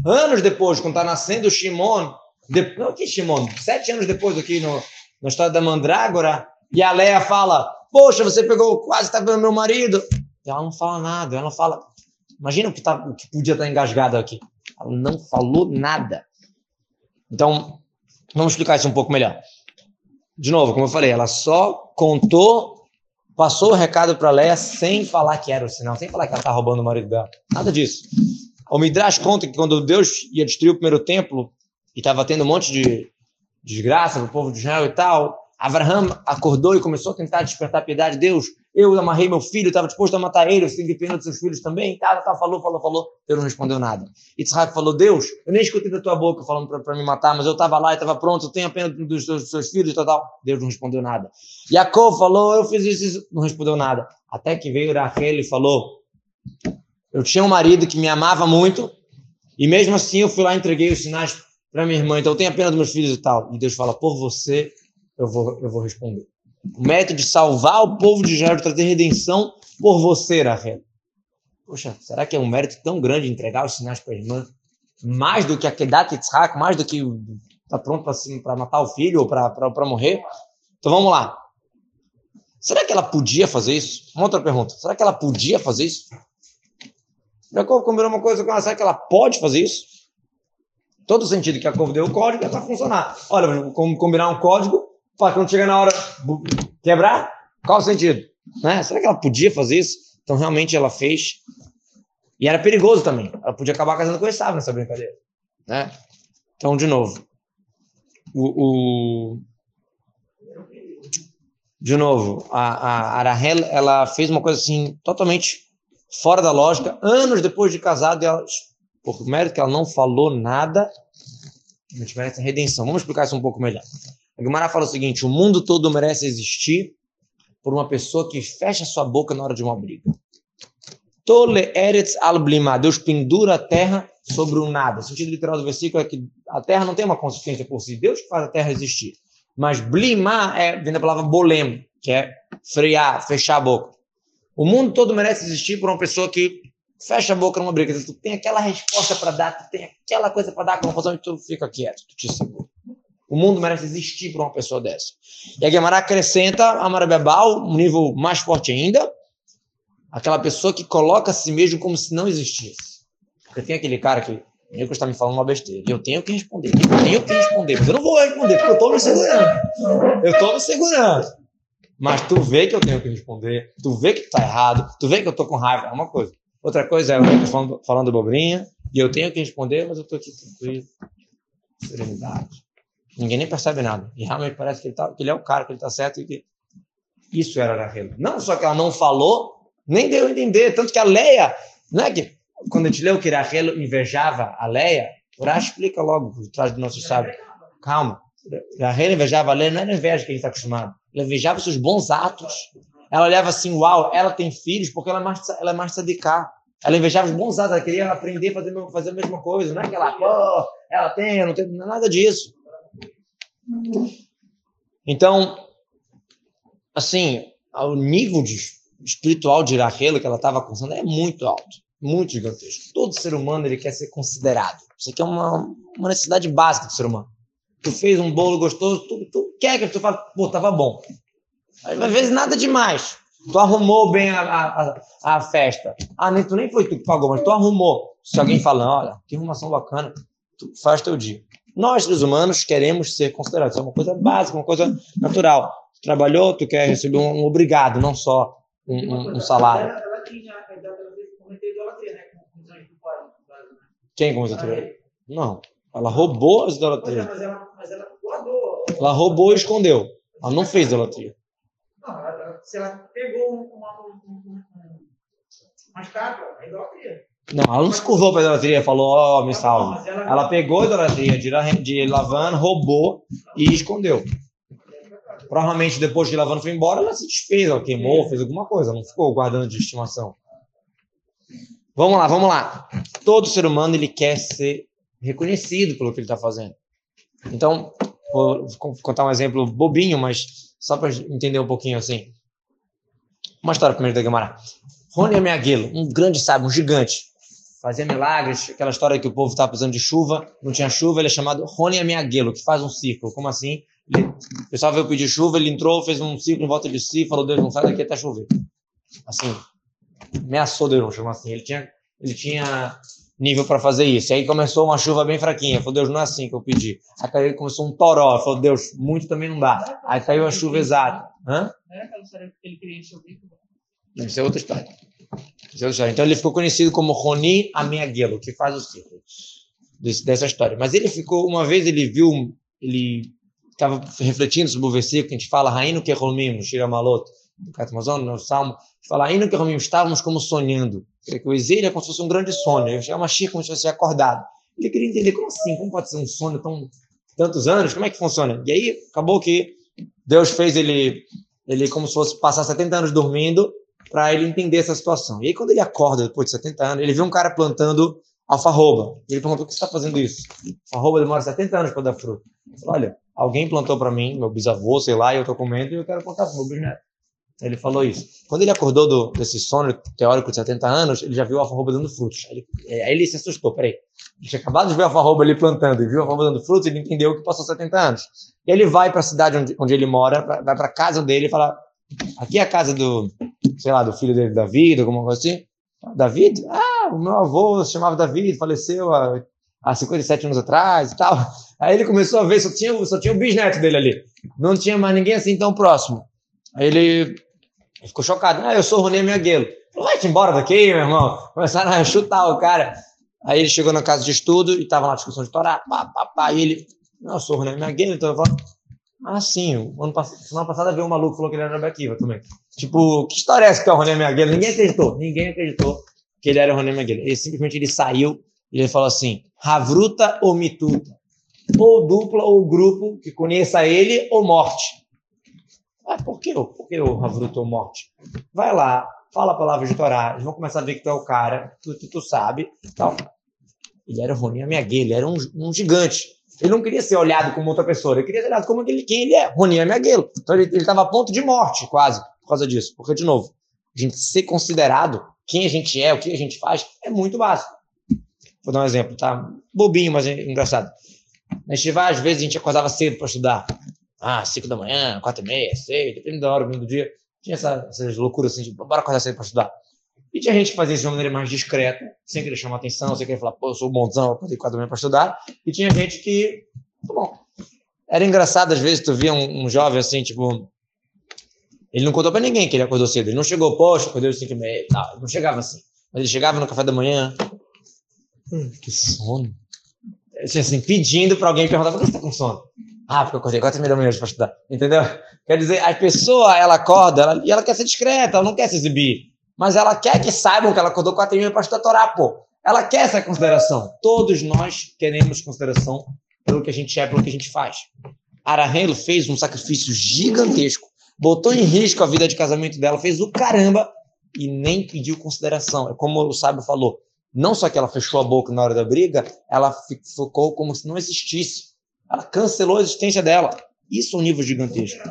Anos depois, quando está nascendo o Shimon. De, não, que Shimon? Sete anos depois aqui no, na história da Mandrágora. E a Leia fala, poxa, você pegou, quase está vendo meu marido. E ela não fala nada. Ela não fala... Imagina o que, tá, o que podia estar engasgado aqui. Ela não falou nada. Então, vamos explicar isso um pouco melhor. De novo, como eu falei, ela só contou, passou o recado para Leia sem falar que era o sinal, sem falar que ela está roubando o marido dela. Nada disso. O Midrash conta que quando Deus ia destruir o primeiro templo e estava tendo um monte de desgraça para o povo de Israel e tal, Abraham acordou e começou a tentar despertar a piedade de Deus. Eu amarrei meu filho, estava disposto a matar ele, você tem que pena dos seus filhos também. Tá, tá, falou, falou, falou. Deus não respondeu nada. Yitzhak falou, Deus, eu nem escutei da tua boca falando para me matar, mas eu estava lá e estava pronto, eu tenho a pena dos dos seus filhos tal, tal. Deus não respondeu nada. Jacob falou, eu fiz isso, isso, não respondeu nada. Até que veio Rachel e falou, eu tinha um marido que me amava muito, e mesmo assim eu fui lá e entreguei os sinais para minha irmã, então eu tenho a pena dos meus filhos e tal. E Deus fala, por você eu vou, eu vou responder. O método de salvar o povo de Israel, trazer redenção por você, Rachel. Poxa, será que é um mérito tão grande entregar os sinais para a irmã? Mais do que a Kedat Yitzhak, mais do que tá pronto para matar o filho ou para morrer? Então vamos lá. Será que ela podia fazer isso? Uma outra pergunta. Será que ela podia fazer isso? Jacob combinou uma coisa com ela. Será que ela pode fazer isso? Todo sentido que Jacob deu o código é para funcionar. Olha, vamos combinar um código para quando chegar na hora quebrar? Qual o sentido? Né? Será que ela podia fazer isso? Então realmente ela fez. E era perigoso também. Ela podia acabar casando com Esav nessa brincadeira. Né? Então, de novo. O, o... De novo, a, a Arahel, ela fez uma coisa assim, totalmente fora da lógica. Anos depois de casada, ela, por mérito que ela não falou nada, a gente merece redenção. Vamos explicar isso um pouco melhor. A Gemara fala o seguinte: o mundo todo merece existir por uma pessoa que fecha sua boca na hora de uma briga. Tole eretz. Deus pendura a terra sobre o nada. O sentido literal do versículo é que a terra não tem uma consistência por si. Deus faz a terra existir. Mas blima é, vem da palavra bolem, que é frear, fechar a boca. O mundo todo merece existir por uma pessoa que fecha a boca numa briga. Tu tem aquela resposta para dar, tu tem aquela coisa para dar confusão e tu fica quieto, tu te segura. O mundo merece existir por uma pessoa dessa. E a Guimarães acrescenta a Marabebal, um nível mais forte ainda, aquela pessoa que coloca a si mesmo como se não existisse. Porque tem aquele cara que o está me falando uma besteira. E eu tenho que responder. Eu tenho que responder. Mas eu não vou responder, porque eu estou me segurando. Eu estou me segurando. Mas tu vê que eu tenho que responder. Tu vê que tá errado. Tu vê que eu estou com raiva. É uma coisa. Outra coisa é o Nico falando, falando bobrinha. E eu tenho que responder, mas eu estou aqui tranquilo. Serenidade. Ninguém nem percebe nada. E realmente parece que ele, tá, que ele é o cara, que ele está certo e que isso era Rahel. Não só que ela não falou, nem deu a entender. Tanto que a Leia, não é que quando a gente leu que Rahel invejava a Leia, Rashi explica logo por trás do nosso sábio. Calma. Rahel invejava a Leia, não era inveja que a gente está acostumado. Ela invejava seus bons atos. Ela olhava assim, uau, ela tem filhos porque ela é mais, ela é mais. Ela invejava os bons atos, ela queria aprender a fazer, fazer a mesma coisa. Não é que ela, ela tem, não tem nada disso. Então, assim, o nível de espiritual de Rahel que ela estava alcançando é muito alto, muito gigantesco. Todo ser humano ele quer ser considerado. Isso aqui é uma, uma necessidade básica do ser humano. Tu fez um bolo gostoso, tu, tu quer que tu fale, pô, tava bom. Às vezes nada demais. Tu arrumou bem a, a, a, festa. Ah, nem, tu nem foi tu que pagou, mas tu arrumou. Se alguém fala, olha, que arrumação bacana, tu faz teu dia. Nós, seres humanos, queremos ser considerados. É uma coisa básica, uma coisa natural. Tu trabalhou, tu quer receber um, obrigado, não só um, um, um salário. Tinha cometeu idolatria, né? Quem? Não. Ela roubou as idolatrias. Mas ela, mas ela roubou e escondeu. Ela não fez idolatria. Não, ela, se ela pegou uma, uma, estátua, é idolatria. Não, ela não se curvou para a idolatria, falou, ó, oh, me salve. Ela pegou a idolatria de, de Lavan, roubou e escondeu. Provavelmente depois que Lavan foi embora, ela se desfez, ela queimou, fez alguma coisa, não ficou guardando de estimação. Vamos lá, vamos lá. Todo ser humano ele quer ser reconhecido pelo que ele está fazendo. Então, vou contar um exemplo bobinho, mas só para entender um pouquinho assim. Uma história primeiro da Gemara. Rony Meaguelo, um grande sábio, um gigante, fazia milagres, aquela história que o povo estava precisando de chuva, não tinha chuva, ele é chamado Rony Meaguelo, que faz um círculo. Como assim? Ele, o pessoal veio pedir chuva, ele entrou, fez um círculo em volta de si, falou, Deus, não sai daqui até chover. Assim, ameaçou Deus, chama assim. Ele tinha, ele tinha nível para fazer isso. E aí começou uma chuva bem fraquinha. Falou, Deus, não é assim que eu pedi. Aí começou um toró. Falou, Deus, muito também não dá. Aí caiu a chuva exata. Hã? Não era aquela história que ele queria encher o bico? Isso é outra história. Isso é outra história. Então ele ficou conhecido como Roni Ameaguelo, que faz o círculo dessa história. Mas ele ficou, uma vez ele viu, ele estava refletindo sobre o versículo que a gente fala, Raino que romim, Shira Maloto, Catamazon, no Salmo, fala, Raino que romim, estávamos como sonhando. Que o exílio é como se fosse um grande sonho. É uma chica como se fosse acordado. Ele queria entender como assim, como pode ser um sonho tão tantos anos, como é que funciona? E aí acabou que Deus fez ele, ele como se fosse passar 70 anos dormindo para ele entender essa situação. E aí quando ele acorda depois de 70 anos, ele vê um cara plantando alfarroba. Ele perguntou, por que você está fazendo isso? Alfarroba demora 70 anos para dar fruto. Ele falou, olha, alguém plantou para mim, meu bisavô, sei lá, e eu estou comendo e eu quero plantar para o meu bisneto. Ele falou isso. Quando ele acordou do, desse sono teórico de 70 anos, ele já viu a alfarroba dando frutos. Aí ele, aí ele se assustou, peraí. Ele tinha acabado de ver a alfarroba ali plantando e viu a alfarroba dando frutos, ele entendeu que passou 70 anos. E ele vai para a cidade onde, onde, ele mora, pra, vai para a casa dele e fala, aqui é a casa do, sei lá, do filho dele, David, alguma coisa assim. David? Ah, o meu avô se chamava David, faleceu há, há 57 anos atrás e tal. Aí ele começou a ver, só tinha, só tinha o bisneto dele ali. Não tinha mais ninguém assim tão próximo. Aí ele ele ficou chocado. Ah, eu sou o Ronê Miaguelo. Vai-te embora daqui, meu irmão. Começaram a chutar o cara. Aí ele chegou na casa de estudo e estava na discussão de Torá. Pá, pá, pá. E ele, não, eu sou o Ronê Miaguelo. Então eu falo, ah, sim. O ano passado, semana passada veio um maluco falou que ele era Akiva também. Tipo, que história é essa que é o Ronê Miaguelo? Ninguém acreditou. Ninguém acreditou que ele era o Ronê Miaguelo. Ele simplesmente ele saiu e ele falou assim, Havruta ou Mituta. Ou dupla ou grupo que conheça ele ou morte. Ah, por que, por que morte? Vai lá, fala a palavra de Torá, eles vão começar a ver que tu é o cara, tu, tu, tu sabe, tal. Ele era Roni Amiaguê, ele era um, um gigante. Ele não queria ser olhado como outra pessoa, ele queria ser olhado como aquele, quem ele é, Roni Amiaguelo. Então ele estava a ponto de morte, quase, por causa disso. Porque, de novo, a gente ser considerado, quem a gente é, o que a gente faz, é muito básico. Vou dar um exemplo, tá? Bobinho, mas é engraçado. Na Estivá, às vezes, a gente acordava cedo para estudar. Ah, 5 da manhã, 4 e meia, 6, dependendo da hora do dia. Tinha essa, essas loucuras assim, de bora acordar cedo para estudar. E tinha gente que fazia isso de uma maneira mais discreta, sem querer chamar atenção, sem querer falar, pô, eu sou bonzão, eu acordei 4 da manhã para estudar. E tinha gente que, tá bom. Era engraçado, às vezes, tu via um, um jovem assim, tipo, ele não contou para ninguém que ele acordou cedo. Ele não chegou, poxa, acordei às 5 e meia e tal. Ele não chegava assim. Mas ele chegava no café da manhã. Hum, que sono. Assim, assim, pedindo para alguém perguntar, por que você tá com sono? Ah, porque eu acordei 4 e meia da manhã para estudar. Entendeu? Quer dizer, a pessoa, ela acorda ela, e ela quer ser discreta, ela não quer se exibir. Mas ela quer que saibam que ela acordou 4 e meia para estudar Torá, pô. Ela quer essa consideração. Todos nós queremos consideração pelo que a gente é, pelo que a gente faz. Arahelo fez um sacrifício gigantesco, botou em risco a vida de casamento dela, fez o caramba e nem pediu consideração. É como o sábio falou, não só que ela fechou a boca na hora da briga, ela ficou como se não existisse. Ela cancelou a existência dela. Isso é um nível gigantesco.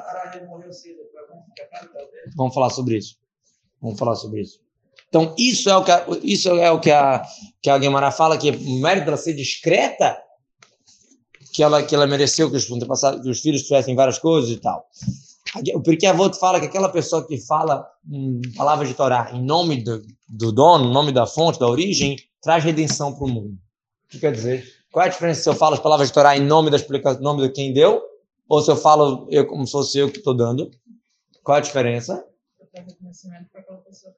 Vamos falar sobre isso. Vamos falar sobre isso. Então, isso é o que a, isso é o que a, que a Guimarães fala, que o mérito dela ser discreta, que ela, que ela mereceu que os, que os filhos tivessem várias coisas e tal. O Pirkei Avot fala que aquela pessoa que fala hum, palavras de Torá em nome do, do dono, em nome da fonte, da origem, traz redenção para o mundo. O que quer dizer? Qual é a diferença se eu falo as palavras de Torá em nome da explicação, nome de quem deu, ou se eu falo eu como se fosse eu que estou dando? Qual é a diferença?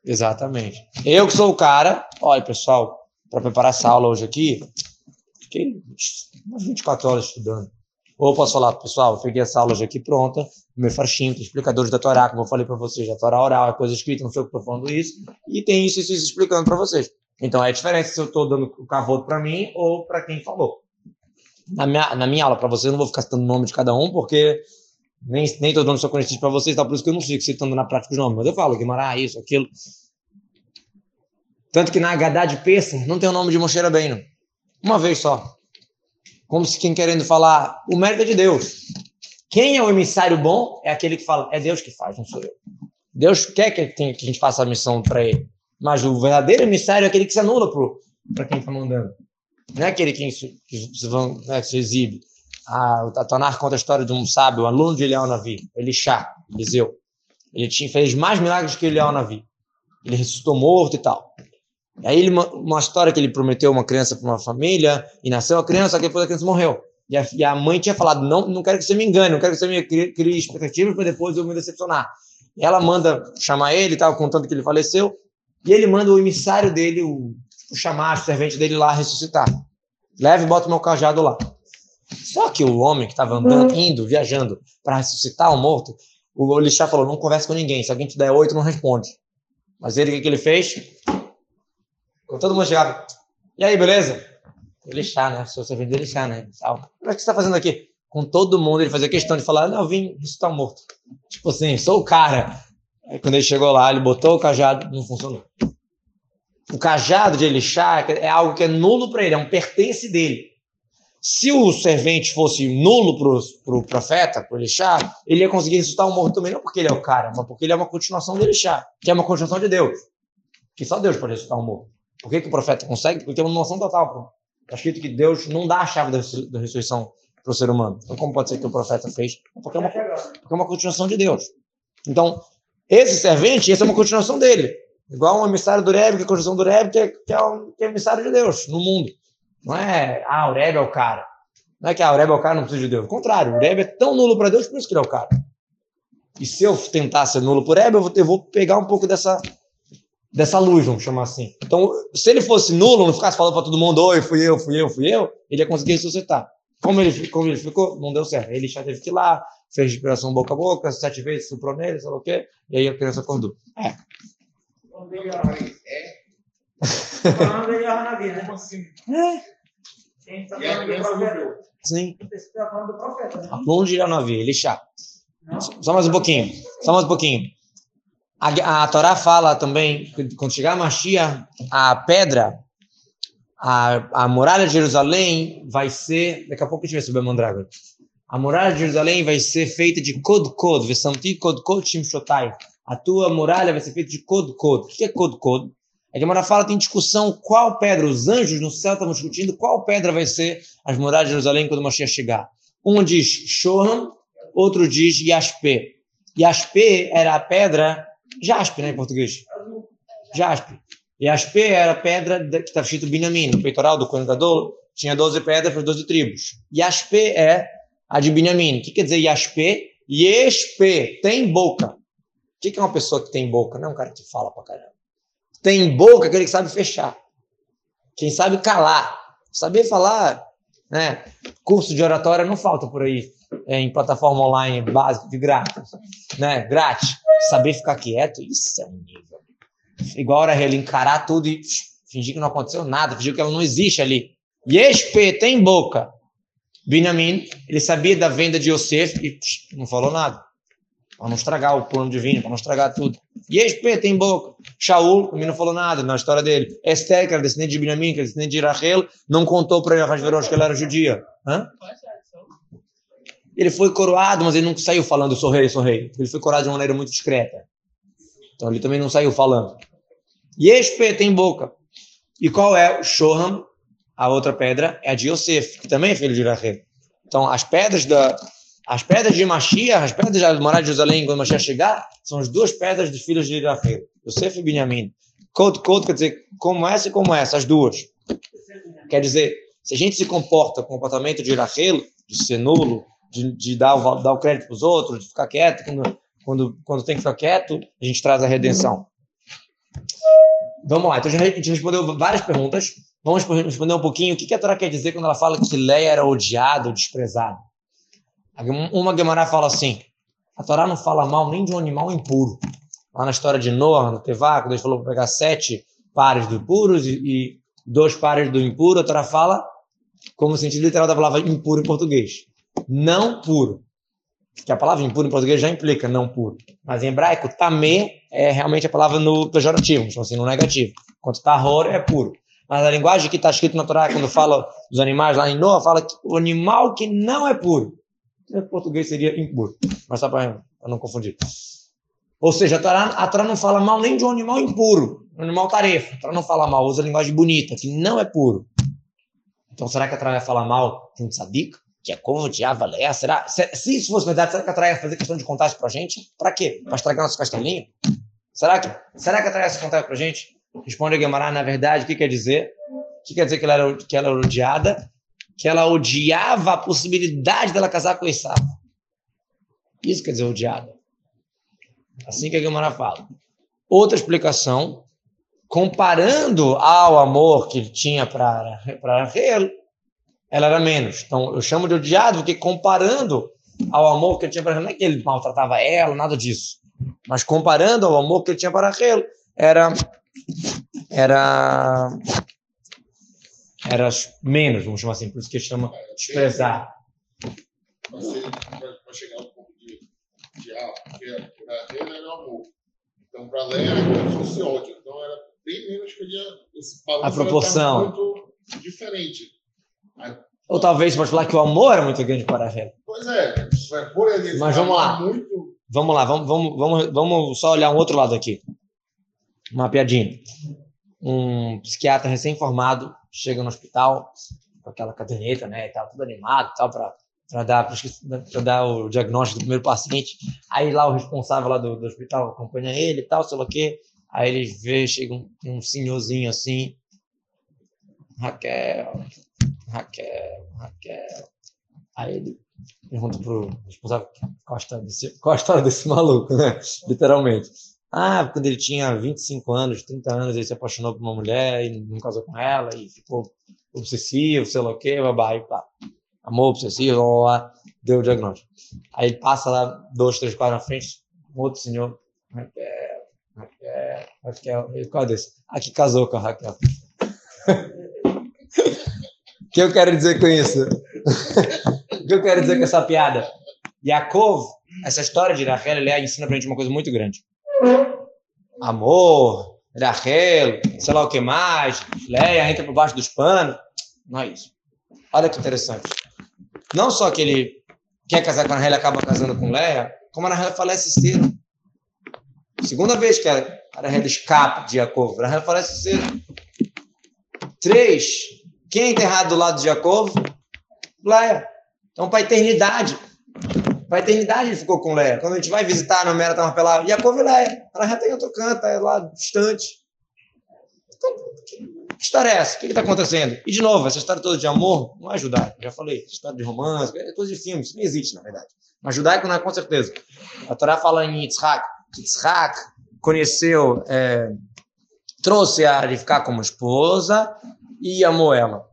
Exatamente. Eu que sou o cara, olha pessoal, para preparar essa aula hoje aqui, fiquei umas 24 horas estudando. Ou posso falar, pessoal, eu peguei essa aula hoje aqui pronta, meu farchinho, explicadores da Torá, como eu falei para vocês, a Torá oral é coisa escrita, não sei o que estou falando isso, e tem isso isso, isso explicando para vocês. Então é diferente se eu estou dando o cavoto para mim ou para quem falou. Na minha, na minha aula, para vocês, eu não vou ficar citando o nome de cada um, porque nem, nem todo mundo sou conhecido para vocês, tá? por isso que eu não fico citando na prática os nomes, mas eu falo Guimarães, isso, aquilo. Tanto que na Hadá de Peça não tem o nome de Moshe Rabbeinu. Uma vez só. Como se quem querendo falar, o mérito é de Deus. Quem é o emissário bom é aquele que fala, é Deus que faz, não sou eu. Deus quer que, que a gente faça a missão para ele. Mas o verdadeiro emissário é aquele que se anula para quem está mandando. Não é aquele que se, né, se exibe. A, a Tonar conta a história de um sábio, um aluno de Eliel Navi, Elixá, Eliseu. Ele tinha, fez mais milagres que Eliel Navi. Ele ressuscitou morto e tal. E aí ele, uma história que ele prometeu uma criança para uma família, e nasceu a criança, só que depois a criança morreu. E a, e a, mãe tinha falado, não, não quero que você me engane, não quero que você me crie, crie expectativas para depois eu me decepcionar. E ela manda chamar ele, estava contando que ele faleceu, e ele manda o emissário dele, o, o chamar, o servente dele lá ressuscitar. Leve e bota o meu cajado lá. Só que o homem que estava andando, indo, viajando para ressuscitar o morto, o Olixá falou: não converse com ninguém. Se alguém te der oito, não responde. Mas ele, o que, que ele fez? Com todo mundo chegado. E aí, beleza? Elixá, né? Sou servente de Elixá, né? O que você está fazendo aqui? Com todo mundo, ele fazia questão de falar: não, eu vim ressuscitar o morto. Tipo assim, sou o cara. Aí quando ele chegou lá, ele botou o cajado, não funcionou. O cajado de Elixá é algo que é nulo para ele, é um pertence dele. Se o servente fosse nulo para o pro profeta, para Elixá, ele ia conseguir ressuscitar um morto também, não porque ele é o cara, mas porque ele é uma continuação do Elixá, que é uma continuação de Deus. Que só Deus pode ressuscitar um morto. Por que, que o profeta consegue? Porque tem uma noção total. Está escrito que Deus não dá a chave da, da ressurreição para o ser humano. Então, como pode ser que o profeta fez? Porque é uma, porque é uma continuação de Deus. Então, esse servente, essa é uma continuação dele. Igual um emissário do Rebbe, que é a continuação do Rebbe, que é, que é, um, que é emissário de Deus no mundo. Não é, ah, o Rebbe é o cara. Não é que ah, o Rebbe é o cara, não precisa de Deus. Ao contrário, o Rebbe é tão nulo para Deus, por isso que ele é o cara. E se eu tentar ser nulo por Rebbe, eu vou, vou pegar um pouco dessa, dessa luz, vamos chamar assim. Então, se ele fosse nulo, não ficasse falando para todo mundo, oi, fui eu, fui eu, fui eu, ele ia conseguir ressuscitar. Como ele, como ele ficou, não deu certo. Ele já teve que ir lá, fez respiração boca a boca, sete vezes, suprou nele, sei lá o quê, e aí a criança acordou. É. É. Como assim? Quem está falando dormiu. Sim. Está falando do profeta, né? Aluno de ele chá. Não? Só mais um pouquinho. Só mais um pouquinho. A, a Torá fala também, que quando chegar a Mashiach, a pedra, a, a muralha de Jerusalém vai ser. Daqui a pouco a gente vai subir a Mandragora. A muralha de Jerusalém vai ser feita de Kod, Vesamti Kod Shimshotai. A tua muralha vai ser feita de Kod. O que é Kod Kod? A Gemara fala, tem discussão qual pedra, os anjos no céu estavam discutindo qual pedra vai ser as muralhas de Jerusalém quando o Mashiach chegar. Um diz Shoham, outro diz Yaspe. Yaspe era a pedra, jaspe, né, em português? Jaspe. Yaspe era a pedra que estava escrito Binyamin, no peitoral do contador, tinha 12 pedras para 12 tribos. Yaspe é a de Binyamin. O que quer dizer Yaspe? Yespe, tem boca. O que é uma pessoa que tem boca? Não é um cara que fala pra caramba. Tem boca aquele que sabe fechar. Quem sabe calar. Saber falar, né? Curso de oratória não falta por aí é, em plataforma online básica de grátis, né? Grátis. Saber ficar quieto, isso é um nível. Igual a ele encarar tudo e fingir que não aconteceu nada, fingir que ela não existe ali. Yespe tem boca. Benjamin, ele sabia da venda de Yosef e psh, não falou nada. Para não estragar o plano divino, para não estragar tudo. Yespe tem boca. Shaul também não falou nada na história dele. Esther, que era descendente de Benjamin, que era descendente de Rachel, não contou para Ahasverosh que ela era judia. Hã? Ele foi coroado, mas ele não saiu falando sou rei, sou rei. Ele foi coroado de uma maneira muito discreta. Então ele também não saiu falando. Yespe tem boca. E qual é o Shoham? A outra pedra é a de Yosef, que também é filho de Rachel. Então as pedras da as pedras de Mashiach, as pedras da morada de Jerusalém, quando Mashiach chegar, são as duas pedras dos filhos de Rachel, Yosef e Benjamim. Code, code quer dizer como essa e como essa, as duas. Quer dizer, se a gente se comporta com o comportamento de Rachel, de ser nulo, de, de dar, o, dar o crédito para os outros, de ficar quieto, quando, quando, quando tem que ficar quieto, a gente traz a redenção. Vamos lá, então a gente respondeu várias perguntas. Vamos responder um pouquinho o que a Torá quer dizer quando ela fala que Leia era odiado, desprezado. Uma Gemara fala assim: a Torá não fala mal nem de um animal impuro. Lá na história de Noah, no quando ele falou para pegar sete pares do puros e, dois pares do impuro, a Torá fala como sentido literal da palavra impuro em português. Não puro. Que a palavra impuro em português já implica não puro. Mas em hebraico, tamê é realmente a palavra no pejorativo, então assim, no negativo. Enquanto tahor é puro. Mas a linguagem que está escrito na Torá, quando fala dos animais lá em Noah, fala que o animal que não é puro. Em português seria impuro. Mas só para não confundir. Ou seja, a Torá, a Torá não fala mal nem de um animal impuro, um animal tarefa. A Torá não fala mal, usa linguagem bonita, que não é puro. Então, será que a Torá vai falar mal de um tzadik? Que é como diabo Leia? Será? Se, se, isso fosse verdade, será que a Torá ia fazer questão de contar isso pra gente? Pra quê? Pra estragar nosso castelinho? Será que, será que a Torá ia se contar pra gente? Responde a Guimarães, na verdade, o que quer dizer? O que quer dizer que ela era, que ela era odiada? que ela odiava a possibilidade dela casar com Esaú. Isso quer dizer odiada. Assim que a Guilmara fala. Outra explicação, comparando ao amor que ele tinha para Rachel, ela era menos. Então, eu chamo de odiado porque comparando ao amor que ele tinha para Rachel, não é que ele maltratava ela, nada disso. Mas comparando ao amor que ele tinha para Rachel, era era era menos, vamos chamar assim, por isso que chama desprezar. Para chegar um pouco de, de ah, porque para ele era amor. Então, para Leia era como se fosse ódio. Então, era bem menos que ele esse A proporção. muito diferente. Ou talvez pode falar que o amor era muito grande para ela. Pois é, por ele. Mas vamos lá. Muito... Vamos lá, vamos, vamos, vamos, vamos só olhar um outro lado aqui. Uma piadinha. Um psiquiatra recém-formado chega no hospital com aquela caderneta, né, e tal, tudo animado, tal, para para dar, dar o diagnóstico do primeiro paciente. Aí lá o responsável lá do, do hospital acompanha ele e tal, sei lá o quê. Aí ele vê, chega um, um senhorzinho assim, Raquel, Raquel, Raquel. Aí ele pergunta pro responsável qual a história desse, *laughs* desse maluco, né? Literalmente. Ah, quando ele tinha 25 anos, 30 anos, ele se apaixonou por uma mulher e não casou com ela e ficou obsessivo, sei lá o quê, babá, e pá. Amor obsessivo, lá, deu o diagnóstico. Aí ele passa lá, dois, três quadros na frente, um outro senhor, Raquel, Raquel, Raquel, qual é desse? Ah, que casou com a Raquel. Que eu quero dizer com isso? o que eu quero dizer com essa piada? Yaakov, essa história de Raquel, ele ensina pra gente uma coisa muito grande. amor, Rachel, sei lá o que mais, Leia entra por baixo dos panos. Não é isso. Olha que interessante. Não só que ele quer casar com a Rachel e acaba casando com Leia, como a Rachel falece cedo. Segunda vez que a Rachel escapa de Jacob, a Rachel falece cedo. Três, quem é enterrado do lado de Jacob? Leia. Então, para a eternidade. Para a eternidade ele ficou com Leia. Quando a gente vai visitar no Mera Tamarpelá, Jacob e Leia. Ela já tem outro canto, é lá distante. Então, que história é essa? O que está acontecendo? E, de novo, essa história toda de amor não é judaico. Já falei, história de romance, é coisa de filme. Isso não existe, na verdade. Mas judaico não é, com certeza. A Torá fala em Yitzhak. Yitzhak conheceu, é, trouxe a ficar como esposa e amou ela.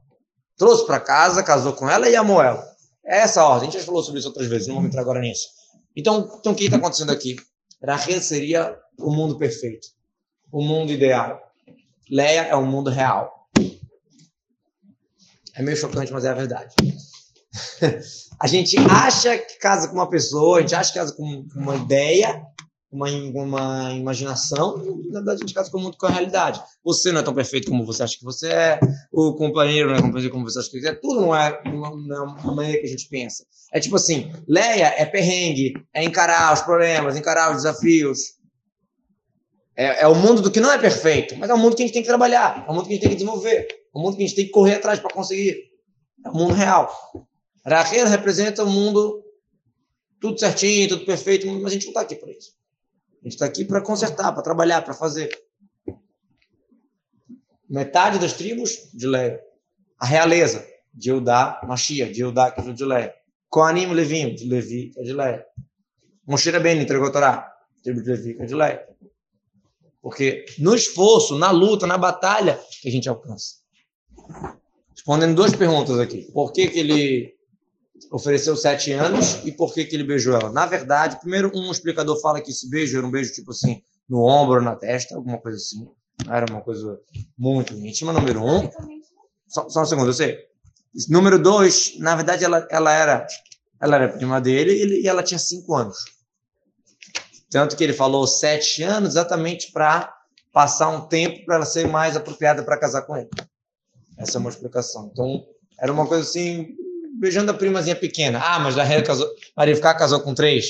Trouxe para casa, casou com ela e amou ela. É essa a ordem. A gente já falou sobre isso outras vezes, não vamos entrar agora nisso. Então, então o que está acontecendo aqui? Rahel seria o mundo perfeito, o mundo ideal. Leia é o mundo real. É meio chocante, mas é a verdade. *laughs* a gente acha que casa com uma pessoa, a gente acha que casa com uma ideia, uma, uma imaginação, na verdade a gente casa muito com a realidade. Você não é tão perfeito como você acha que você é, o companheiro não é tão perfeito como você acha que você é, tudo não é uma, uma maneira que a gente pensa. É tipo assim, Leia é perrengue, é encarar os problemas, encarar os desafios. É, é o mundo do que não é perfeito, mas é o mundo que a gente tem que trabalhar, é o mundo que a gente tem que desenvolver, é o mundo que a gente tem que correr atrás para conseguir. É o mundo real. Rahel representa o mundo tudo certinho, tudo perfeito, mas a gente não está aqui para isso. Gente está aqui para consertar, para trabalhar, para fazer. Metade das tribos de Leia. A realeza de Eudá, Machia, de Eudá, que é de Leia. Coanim, Levinho, de Levi, que é de Leia. Moshe Ben entregou a Torá, tribo de Levi, que é de Leia. Porque no esforço, na luta, na batalha, que a gente alcança. Respondendo duas perguntas aqui. Por que, que ele ofereceu sete anos e por que, que ele beijou ela. Na verdade, primeiro um explicador fala que esse beijo era um beijo tipo assim, no ombro, na testa, alguma coisa assim. Era uma coisa muito íntima, número um. Só, só um segundo, eu sei. Número dois, na verdade, ela, ela era ela era prima dele ele, e ela tinha cinco anos. Tanto que ele falou sete anos exatamente para passar um tempo para ela ser mais apropriada para casar com ele. Essa é uma explicação. Então, era uma coisa assim, beijando a primazinha pequena. Ah, mas a casou, casou com três.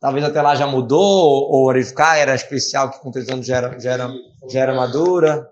Talvez até lá já mudou, ou Arifká era especial, que com três anos já era, já era, já era madura.